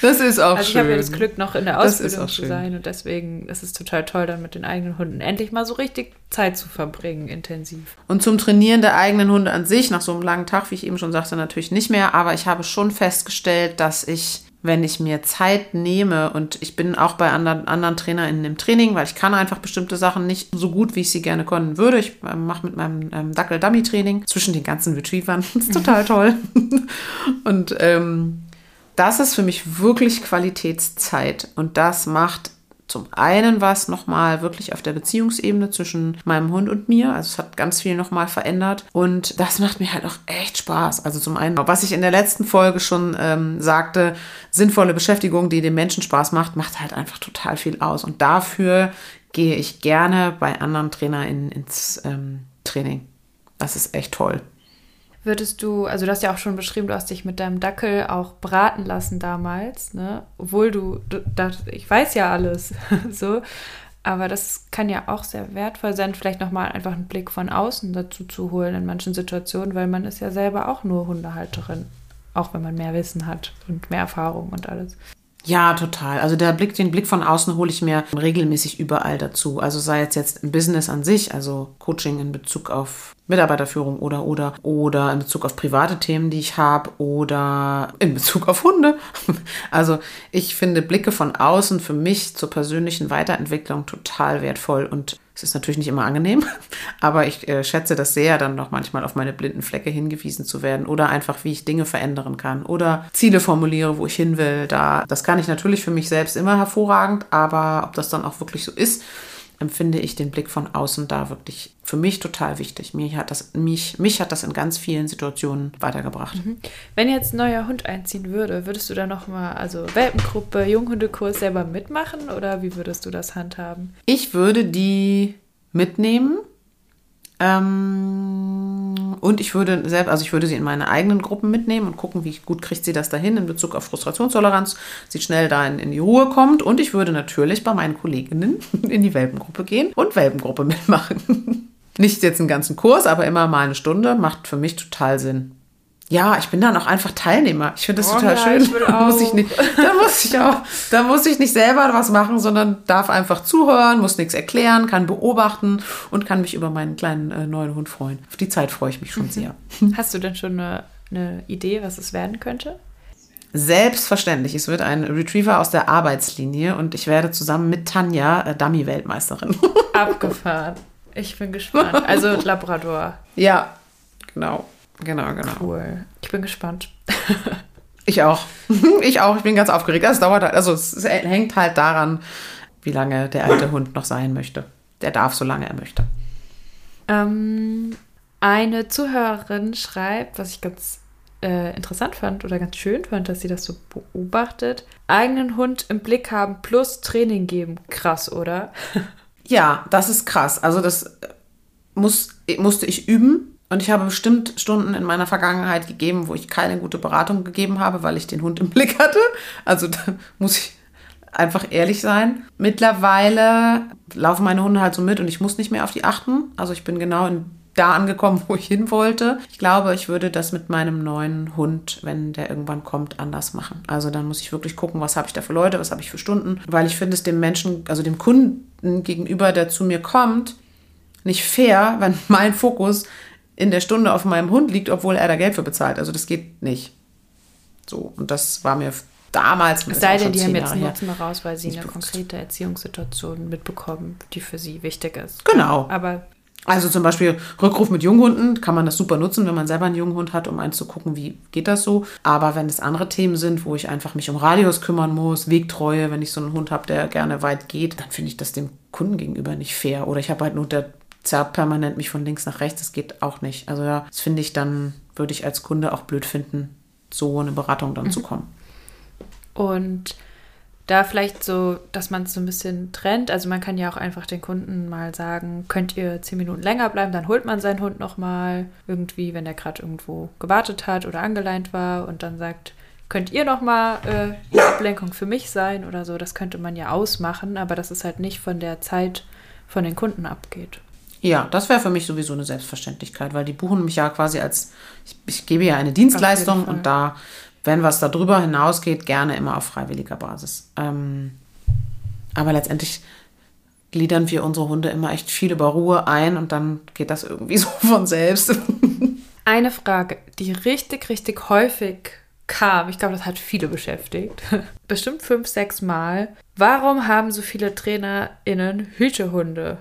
Das ist auch also schön. Ich habe ja das Glück, noch in der Ausbildung zu sein und deswegen ist es total toll, dann mit den eigenen Hunden endlich mal so richtig Zeit zu verbringen, intensiv. Und zum Trainieren der eigenen Hunde an sich, nach so einem langen Tag, wie ich eben schon sagte, natürlich nicht mehr, aber ich habe schon festgestellt, dass ich wenn ich mir Zeit nehme und ich bin auch bei anderen, anderen TrainerInnen im Training, weil ich kann einfach bestimmte Sachen nicht so gut, wie ich sie gerne können würde. Ich äh, mache mit meinem ähm, Dackel-Dummy-Training zwischen den ganzen Retrievern. Das ist total toll. und ähm, das ist für mich wirklich Qualitätszeit und das macht zum einen was nochmal wirklich auf der Beziehungsebene zwischen meinem Hund und mir. Also es hat ganz viel nochmal verändert. Und das macht mir halt auch echt Spaß. Also zum einen, was ich in der letzten Folge schon ähm, sagte, sinnvolle Beschäftigung, die dem Menschen Spaß macht, macht halt einfach total viel aus. Und dafür gehe ich gerne bei anderen TrainerInnen ins ähm, Training. Das ist echt toll. Würdest du, also du hast ja auch schon beschrieben, du hast dich mit deinem Dackel auch beraten lassen damals, ne? Obwohl du, du das, ich weiß ja alles, so. Aber das kann ja auch sehr wertvoll sein, vielleicht nochmal einfach einen Blick von außen dazu zu holen in manchen Situationen, weil man ist ja selber auch nur Hundehalterin, auch wenn man mehr Wissen hat und mehr Erfahrung und alles. Ja, total. Also der Blick, den Blick von außen hole ich mir regelmäßig überall dazu. Also sei es jetzt im Business an sich, also Coaching in Bezug auf Mitarbeiterführung oder oder oder in Bezug auf private Themen, die ich habe oder in Bezug auf Hunde. Also ich finde Blicke von außen für mich zur persönlichen Weiterentwicklung total wertvoll und es ist natürlich nicht immer angenehm, aber ich äh, schätze das sehr, dann noch manchmal auf meine blinden Flecke hingewiesen zu werden oder einfach, wie ich Dinge verändern kann oder Ziele formuliere, wo ich hin will. Da, das kann ich natürlich für mich selbst immer hervorragend, aber ob das dann auch wirklich so ist, empfinde ich den Blick von außen da wirklich für mich total wichtig. Mich hat das, mich, mich hat das in ganz vielen Situationen weitergebracht. Mhm. Wenn jetzt ein neuer Hund einziehen würde, würdest du da nochmal, also Welpengruppe, Junghundekurs selber mitmachen oder wie würdest du das handhaben? Ich würde die mitnehmen ähm, und ich würde selbst, also ich würde sie in meine eigenen Gruppen mitnehmen und gucken, wie gut kriegt sie das dahin in Bezug auf Frustrationstoleranz, sie schnell da in, in die Ruhe kommt. Und ich würde natürlich bei meinen Kolleginnen in die Welpengruppe gehen und Welpengruppe mitmachen. Nicht jetzt einen ganzen Kurs, aber immer mal eine Stunde macht für mich total Sinn ja, ich bin dann auch einfach Teilnehmer. Ich finde das oh, total ja, schön. da muss ich nicht, da muss ich auch, da muss ich nicht selber was machen, sondern darf einfach zuhören, muss nichts erklären, kann beobachten und kann mich über meinen kleinen äh, neuen Hund freuen. Auf die Zeit freue ich mich schon mhm. sehr. Hast du denn schon eine, eine Idee, was es werden könnte? Selbstverständlich. Es wird ein Retriever aus der Arbeitslinie und ich werde zusammen mit Tanja äh, Dummy-Weltmeisterin. Abgefahren. Ich bin gespannt. Also Labrador. Ja, genau. Genau, genau. Cool. Ich bin gespannt. Ich auch. Ich auch. Ich bin ganz aufgeregt. Das dauert halt, also es hängt halt daran, wie lange der alte Hund noch sein möchte. Der darf, solange er möchte. Ähm, eine Zuhörerin schreibt, was ich ganz äh, interessant fand oder ganz schön fand, dass sie das so beobachtet. Eigenen Hund im Blick haben plus Training geben. Krass, oder? Ja, das ist krass. Also das muss, musste ich üben. Und ich habe bestimmt Stunden in meiner Vergangenheit gegeben, wo ich keine gute Beratung gegeben habe, weil ich den Hund im Blick hatte. Also da muss ich einfach ehrlich sein. Mittlerweile laufen meine Hunde halt so mit und ich muss nicht mehr auf die achten. Also ich bin genau in, da angekommen, wo ich hin wollte. Ich glaube, ich würde das mit meinem neuen Hund, wenn der irgendwann kommt, anders machen. Also dann muss ich wirklich gucken, was habe ich da für Leute, was habe ich für Stunden, weil ich finde es dem Menschen, also dem Kunden gegenüber, der zu mir kommt, nicht fair, wenn mein Fokus in der Stunde auf meinem Hund liegt, obwohl er da Geld für bezahlt. Also das geht nicht. So, und das war mir damals. Es sei denn, die haben jetzt einen Nutzen raus, weil sie eine konkrete Erziehungssituation mitbekommen, die für sie wichtig ist. Genau. Aber also zum Beispiel Rückruf mit Junghunden kann man das super nutzen, wenn man selber einen Junghund hat, um eins zu gucken, wie geht das so. Aber wenn es andere Themen sind, wo ich einfach mich um Radius kümmern muss, Wegtreue, wenn ich so einen Hund habe, der gerne weit geht, dann finde ich das dem Kunden gegenüber nicht fair. Oder ich habe halt nur der zerrt permanent mich von links nach rechts. Das geht auch nicht. Also ja, das finde ich dann, würde ich als Kunde auch blöd finden, so eine Beratung dann mhm. zu kommen. Und da vielleicht so, dass man es so ein bisschen trennt. Also man kann ja auch einfach den Kunden mal sagen, könnt ihr zehn Minuten länger bleiben, dann holt man seinen Hund nochmal irgendwie, wenn der gerade irgendwo gewartet hat oder angeleint war und dann sagt, könnt ihr nochmal äh, eine Ablenkung für mich sein oder so. Das könnte man ja ausmachen, aber dass es halt nicht von der Zeit von den Kunden abgeht. Ja, das wäre für mich sowieso eine Selbstverständlichkeit, weil die buchen mich ja quasi als, ich, ich gebe ja eine Dienstleistung und da, wenn was darüber hinausgeht, gerne immer auf freiwilliger Basis. Ähm, aber letztendlich gliedern wir unsere Hunde immer echt viel über Ruhe ein und dann geht das irgendwie so von selbst. Eine Frage, die richtig, richtig häufig kam, ich glaube, das hat viele beschäftigt, bestimmt fünf, sechs Mal. Warum haben so viele TrainerInnen Hütehunde?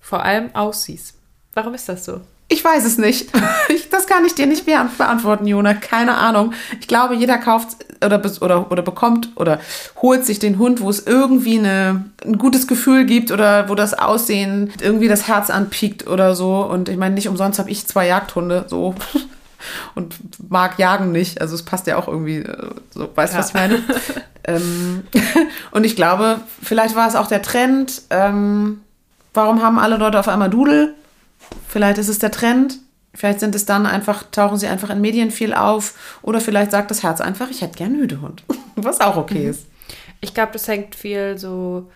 Vor allem aussiehst. Warum ist das so? Ich weiß es nicht. Ich, das kann ich dir nicht beantworten, Jona. Keine Ahnung. Ich glaube, jeder kauft oder, oder, oder bekommt oder holt sich den Hund, wo es irgendwie eine, ein gutes Gefühl gibt oder wo das Aussehen irgendwie das Herz anpiekt oder so. Und ich meine, nicht umsonst habe ich zwei Jagdhunde so und mag Jagen nicht. Also es passt ja auch irgendwie äh, so. Weißt du, ja. was ich meine? ähm, und ich glaube, vielleicht war es auch der Trend. Ähm, Warum haben alle Leute auf einmal Dudel? Vielleicht ist es der Trend. Vielleicht sind es dann einfach, tauchen sie einfach in Medien viel auf. Oder vielleicht sagt das Herz einfach, ich hätte gern einen Hütehund. Was auch okay mhm. ist. Ich glaube, das hängt viel so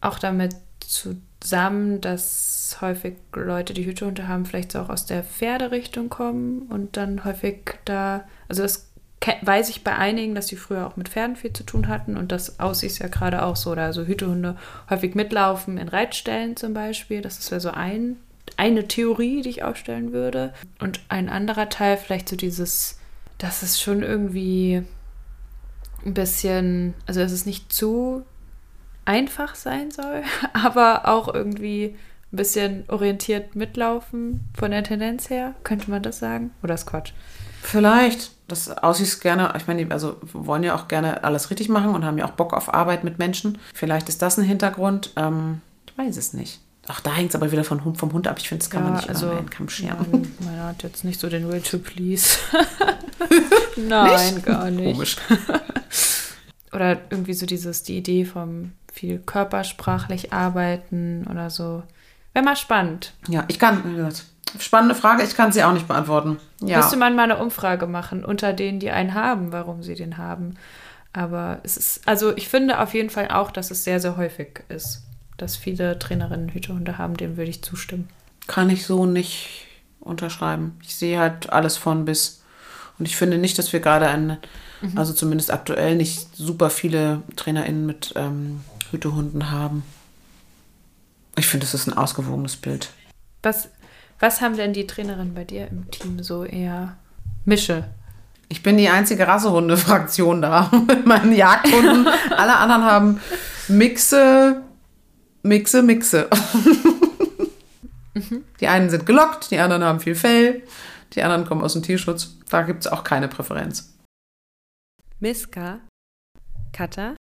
auch damit zusammen, dass häufig Leute, die Hütehunde haben, vielleicht so auch aus der Pferderichtung kommen und dann häufig da, also das weiß ich bei einigen, dass sie früher auch mit Pferden viel zu tun hatten und das aussieht ja gerade auch so, oder so Hütehunde häufig mitlaufen in Reitstellen zum Beispiel. Das ist ja so ein, eine Theorie, die ich aufstellen würde. Und ein anderer Teil vielleicht so dieses, dass es schon irgendwie ein bisschen, also dass es nicht zu einfach sein soll, aber auch irgendwie ein bisschen orientiert mitlaufen von der Tendenz her. Könnte man das sagen? Oder ist Quatsch? Vielleicht. Das Aussies gerne, ich meine, also wollen ja auch gerne alles richtig machen und haben ja auch Bock auf Arbeit mit Menschen. Vielleicht ist das ein Hintergrund. Ähm, ich weiß es nicht. Ach, da hängt es aber wieder von, vom Hund ab. Ich finde, das kann ja, man nicht also, über einen Kamm scheren. Meiner hat jetzt nicht so den Will to Please. Nein, nicht? gar nicht. Komisch. oder irgendwie so dieses, die Idee vom viel körpersprachlich arbeiten oder so. Wäre mal spannend. Ja, ich kann, wie gesagt, Spannende Frage, ich kann sie auch nicht beantworten. Ja. Müsste man mal eine Umfrage machen unter denen, die einen haben, warum sie den haben. Aber es ist, also ich finde auf jeden Fall auch, dass es sehr, sehr häufig ist, dass viele Trainerinnen Hütehunde haben, dem würde ich zustimmen. Kann ich so nicht unterschreiben. Ich sehe halt alles von bis. Und ich finde nicht, dass wir gerade einen, mhm. also zumindest aktuell nicht super viele TrainerInnen mit ähm, Hütehunden haben. Ich finde, es ist ein ausgewogenes Bild. Was was haben denn die Trainerinnen bei dir im Team so eher Mische? Ich bin die einzige Rassehunde-Fraktion da mit meinen Jagdhunden. Alle anderen haben Mixe, Mixe, Mixe. Mhm. Die einen sind gelockt, die anderen haben viel Fell, die anderen kommen aus dem Tierschutz. Da gibt es auch keine Präferenz. Miska, Kata.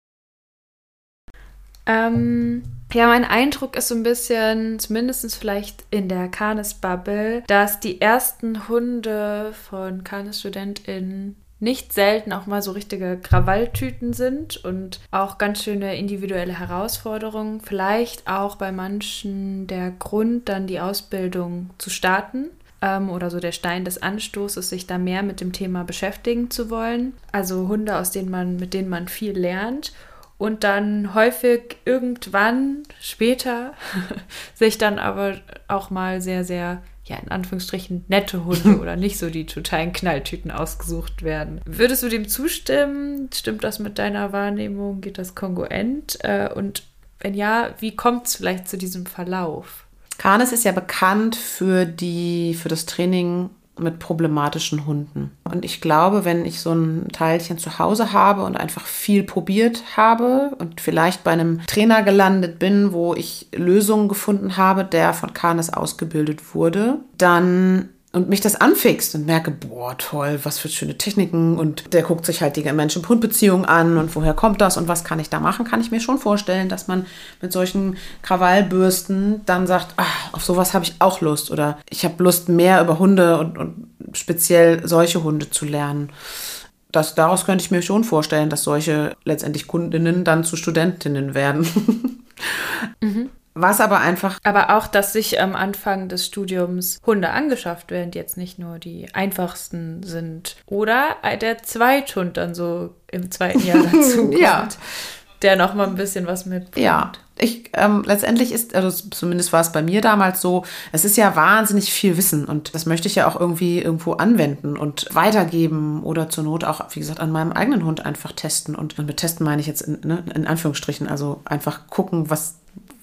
Ähm, ja, mein Eindruck ist so ein bisschen, zumindest vielleicht in der Canis-Bubble, dass die ersten Hunde von Canis-StudentInnen nicht selten auch mal so richtige Krawalltüten sind und auch ganz schöne individuelle Herausforderungen. Vielleicht auch bei manchen der Grund, dann die Ausbildung zu starten ähm, oder so der Stein des Anstoßes, sich da mehr mit dem Thema beschäftigen zu wollen. Also Hunde, aus denen man, mit denen man viel lernt und dann häufig irgendwann später sich dann aber auch mal sehr, sehr ja, in Anführungsstrichen nette Hunde oder nicht so die totalen Knalltüten ausgesucht werden. Würdest du dem zustimmen? Stimmt das mit deiner Wahrnehmung? Geht das kongruent? Äh, und wenn ja, wie kommt es vielleicht zu diesem Verlauf? Canis ist ja bekannt für, die, für das Training mit problematischen Hunden. Und ich glaube, wenn ich so ein Teilchen zu Hause habe und einfach viel probiert habe und vielleicht bei einem Trainer gelandet bin, wo ich Lösungen gefunden habe, der von Canis ausgebildet wurde, dann und mich das anfixt und merke, boah, toll, was für schöne Techniken und der guckt sich halt die Mensch-Hund-Beziehung an und woher kommt das und was kann ich da machen, kann ich mir schon vorstellen, dass man mit solchen Krawallbürsten dann sagt, ach, auf sowas habe ich auch Lust oder ich habe Lust, mehr über Hunde und, und speziell solche Hunde zu lernen. Das, daraus könnte ich mir schon vorstellen, dass solche letztendlich Kundinnen dann zu Studentinnen werden. mhm. Was aber einfach. Aber auch, dass sich am Anfang des Studiums Hunde angeschafft werden, die jetzt nicht nur die einfachsten sind. Oder der Zweithund dann so im zweiten Jahr dazu kommt. ja. Der noch mal ein bisschen was mitbringt. Ja, ich, ähm, letztendlich ist, also zumindest war es bei mir damals so, es ist ja wahnsinnig viel Wissen und das möchte ich ja auch irgendwie irgendwo anwenden und weitergeben oder zur Not auch, wie gesagt, an meinem eigenen Hund einfach testen. Und mit testen meine ich jetzt in, ne, in Anführungsstrichen, also einfach gucken, was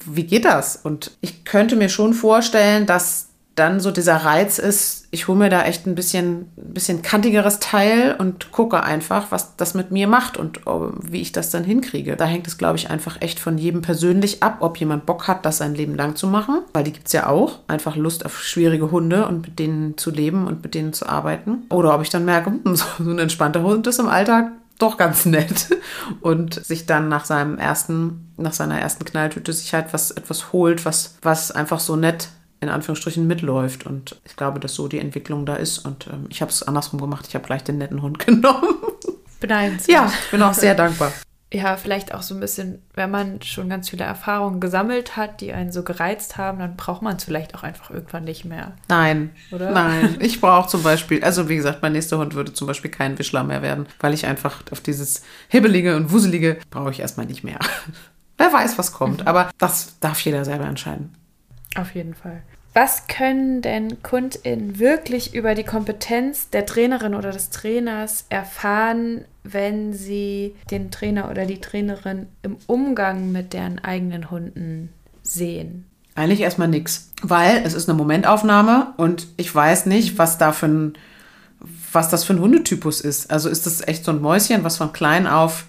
wie geht das? Und ich könnte mir schon vorstellen, dass dann so dieser Reiz ist, ich hole mir da echt ein bisschen, ein bisschen kantigeres Teil und gucke einfach, was das mit mir macht und oh, wie ich das dann hinkriege. Da hängt es, glaube ich, einfach echt von jedem persönlich ab, ob jemand Bock hat, das sein Leben lang zu machen, weil die gibt es ja auch. Einfach Lust auf schwierige Hunde und mit denen zu leben und mit denen zu arbeiten. Oder ob ich dann merke, hm, so ein entspannter Hund ist im Alltag doch ganz nett und sich dann nach seinem ersten, nach seiner ersten Knalltüte sich halt was etwas holt, was, was einfach so nett in Anführungsstrichen mitläuft. Und ich glaube, dass so die Entwicklung da ist. Und ähm, ich habe es andersrum gemacht. Ich habe gleich den netten Hund genommen. Beneidenswert. Ja, ich bin auch sehr dankbar ja, vielleicht auch so ein bisschen, wenn man schon ganz viele Erfahrungen gesammelt hat, die einen so gereizt haben, dann braucht man es vielleicht auch einfach irgendwann nicht mehr. Nein, oder? Nein, ich brauche zum Beispiel, also wie gesagt, mein nächster Hund würde zum Beispiel kein Wischler mehr werden, weil ich einfach auf dieses Hibbelige und Wuselige brauche ich erstmal nicht mehr. Wer weiß, was kommt, mhm. aber das darf jeder selber entscheiden. Auf jeden Fall. Was können denn KundInnen wirklich über die Kompetenz der Trainerin oder des Trainers erfahren, wenn sie den Trainer oder die Trainerin im Umgang mit deren eigenen Hunden sehen? Eigentlich erstmal nichts, weil es ist eine Momentaufnahme und ich weiß nicht, was da für ein, was das für ein Hundetypus ist. Also ist das echt so ein Mäuschen, was von klein auf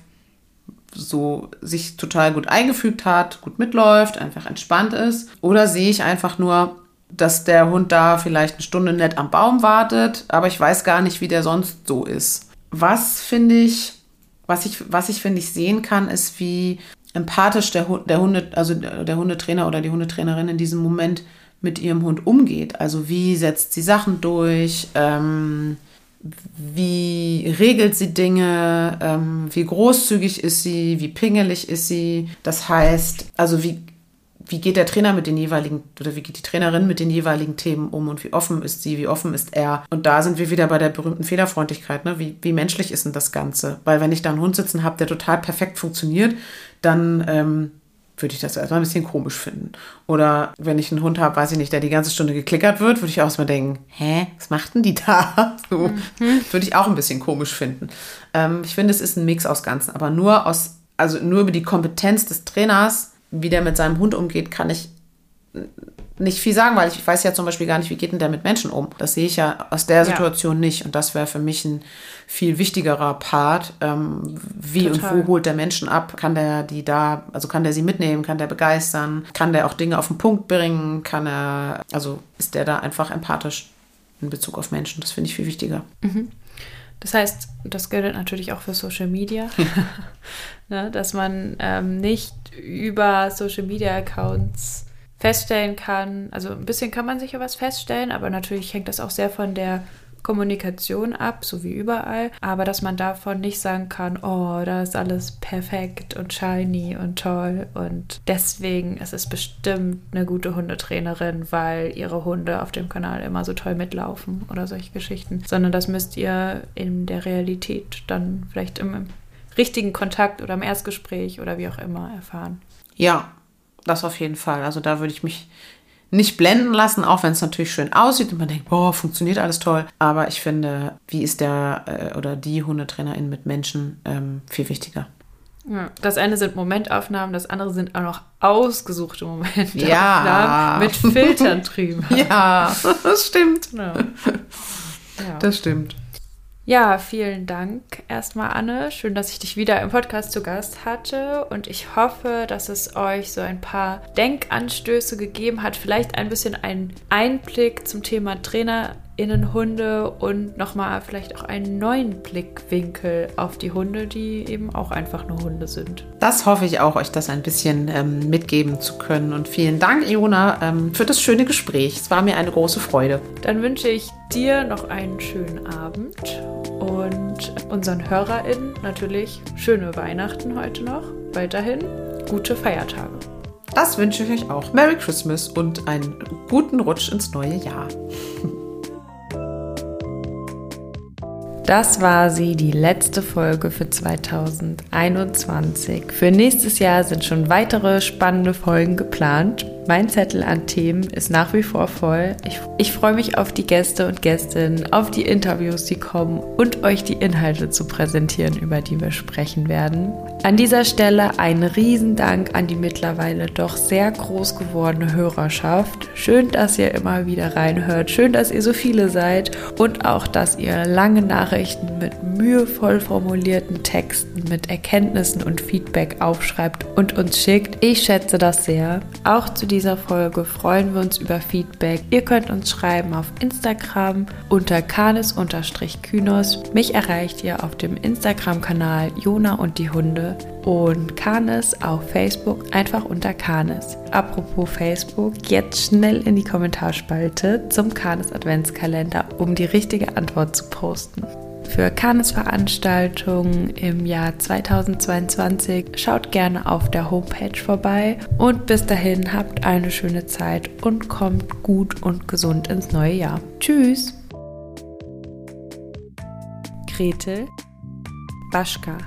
so sich total gut eingefügt hat, gut mitläuft, einfach entspannt ist? Oder sehe ich einfach nur, dass der Hund da vielleicht eine Stunde nett am Baum wartet, aber ich weiß gar nicht, wie der sonst so ist. Was finde ich, was ich, was ich finde ich sehen kann, ist, wie empathisch der, der Hunde, also der Hundetrainer oder die Hundetrainerin in diesem Moment mit ihrem Hund umgeht. Also wie setzt sie Sachen durch, ähm, wie regelt sie Dinge, ähm, wie großzügig ist sie, wie pingelig ist sie. Das heißt, also wie wie geht der Trainer mit den jeweiligen oder wie geht die Trainerin mit den jeweiligen Themen um und wie offen ist sie, wie offen ist er? Und da sind wir wieder bei der berühmten Fehlerfreundlichkeit. Ne? Wie, wie menschlich ist denn das Ganze? Weil wenn ich da einen Hund sitzen habe, der total perfekt funktioniert, dann ähm, würde ich das erstmal ein bisschen komisch finden. Oder wenn ich einen Hund habe, weiß ich nicht, der die ganze Stunde geklickert wird, würde ich auch erstmal denken, hä, was macht denn die da? So, mhm. würde ich auch ein bisschen komisch finden. Ähm, ich finde, es ist ein Mix aus Ganzen, aber nur aus, also nur über die Kompetenz des Trainers wie der mit seinem Hund umgeht, kann ich nicht viel sagen, weil ich weiß ja zum Beispiel gar nicht, wie geht denn der mit Menschen um. Das sehe ich ja aus der Situation ja. nicht. Und das wäre für mich ein viel wichtigerer Part. Ähm, wie Total. und wo holt der Menschen ab? Kann der die da, also kann der sie mitnehmen? Kann der begeistern? Kann der auch Dinge auf den Punkt bringen? Kann er, also ist der da einfach empathisch in Bezug auf Menschen? Das finde ich viel wichtiger. Mhm. Das heißt, das gilt natürlich auch für Social Media, ne, dass man ähm, nicht über Social Media Accounts feststellen kann, also ein bisschen kann man sicher was feststellen, aber natürlich hängt das auch sehr von der Kommunikation ab, so wie überall, aber dass man davon nicht sagen kann, oh, da ist alles perfekt und shiny und toll und deswegen ist es bestimmt eine gute Hundetrainerin, weil ihre Hunde auf dem Kanal immer so toll mitlaufen oder solche Geschichten, sondern das müsst ihr in der Realität dann vielleicht im richtigen Kontakt oder im Erstgespräch oder wie auch immer erfahren. Ja, das auf jeden Fall. Also da würde ich mich nicht blenden lassen, auch wenn es natürlich schön aussieht und man denkt, boah, funktioniert alles toll. Aber ich finde, wie ist der äh, oder die Hundetrainerin mit Menschen ähm, viel wichtiger. Ja, das eine sind Momentaufnahmen, das andere sind auch noch ausgesuchte Momentaufnahmen ja. mit Filtern drüber. Ja, das stimmt. Ja. Das stimmt. Ja, vielen Dank erstmal, Anne. Schön, dass ich dich wieder im Podcast zu Gast hatte. Und ich hoffe, dass es euch so ein paar Denkanstöße gegeben hat, vielleicht ein bisschen einen Einblick zum Thema Trainer Innenhunde und nochmal vielleicht auch einen neuen Blickwinkel auf die Hunde, die eben auch einfach nur Hunde sind. Das hoffe ich auch, euch das ein bisschen ähm, mitgeben zu können. Und vielen Dank, Iona, ähm, für das schöne Gespräch. Es war mir eine große Freude. Dann wünsche ich dir noch einen schönen Abend und unseren HörerInnen natürlich schöne Weihnachten heute noch. Weiterhin gute Feiertage. Das wünsche ich euch auch. Merry Christmas und einen guten Rutsch ins neue Jahr. Das war sie, die letzte Folge für 2021. Für nächstes Jahr sind schon weitere spannende Folgen geplant. Mein Zettel an Themen ist nach wie vor voll. Ich, ich freue mich auf die Gäste und Gästinnen, auf die Interviews, die kommen und euch die Inhalte zu präsentieren, über die wir sprechen werden. An dieser Stelle ein Riesendank an die mittlerweile doch sehr groß gewordene Hörerschaft. Schön, dass ihr immer wieder reinhört. Schön, dass ihr so viele seid und auch, dass ihr lange Nachrichten mit mühevoll formulierten Texten, mit Erkenntnissen und Feedback aufschreibt und uns schickt. Ich schätze das sehr. Auch zu dieser Folge freuen wir uns über Feedback. Ihr könnt uns schreiben auf Instagram unter kanis-kynos. Mich erreicht ihr auf dem Instagram-Kanal Jona und die Hunde und Kanis auf Facebook einfach unter Kanis. Apropos Facebook, jetzt schnell in die Kommentarspalte zum Kanis Adventskalender, um die richtige Antwort zu posten für Karnesveranstaltungen im Jahr 2022. Schaut gerne auf der Homepage vorbei und bis dahin habt eine schöne Zeit und kommt gut und gesund ins neue Jahr. Tschüss! Gretel Baschka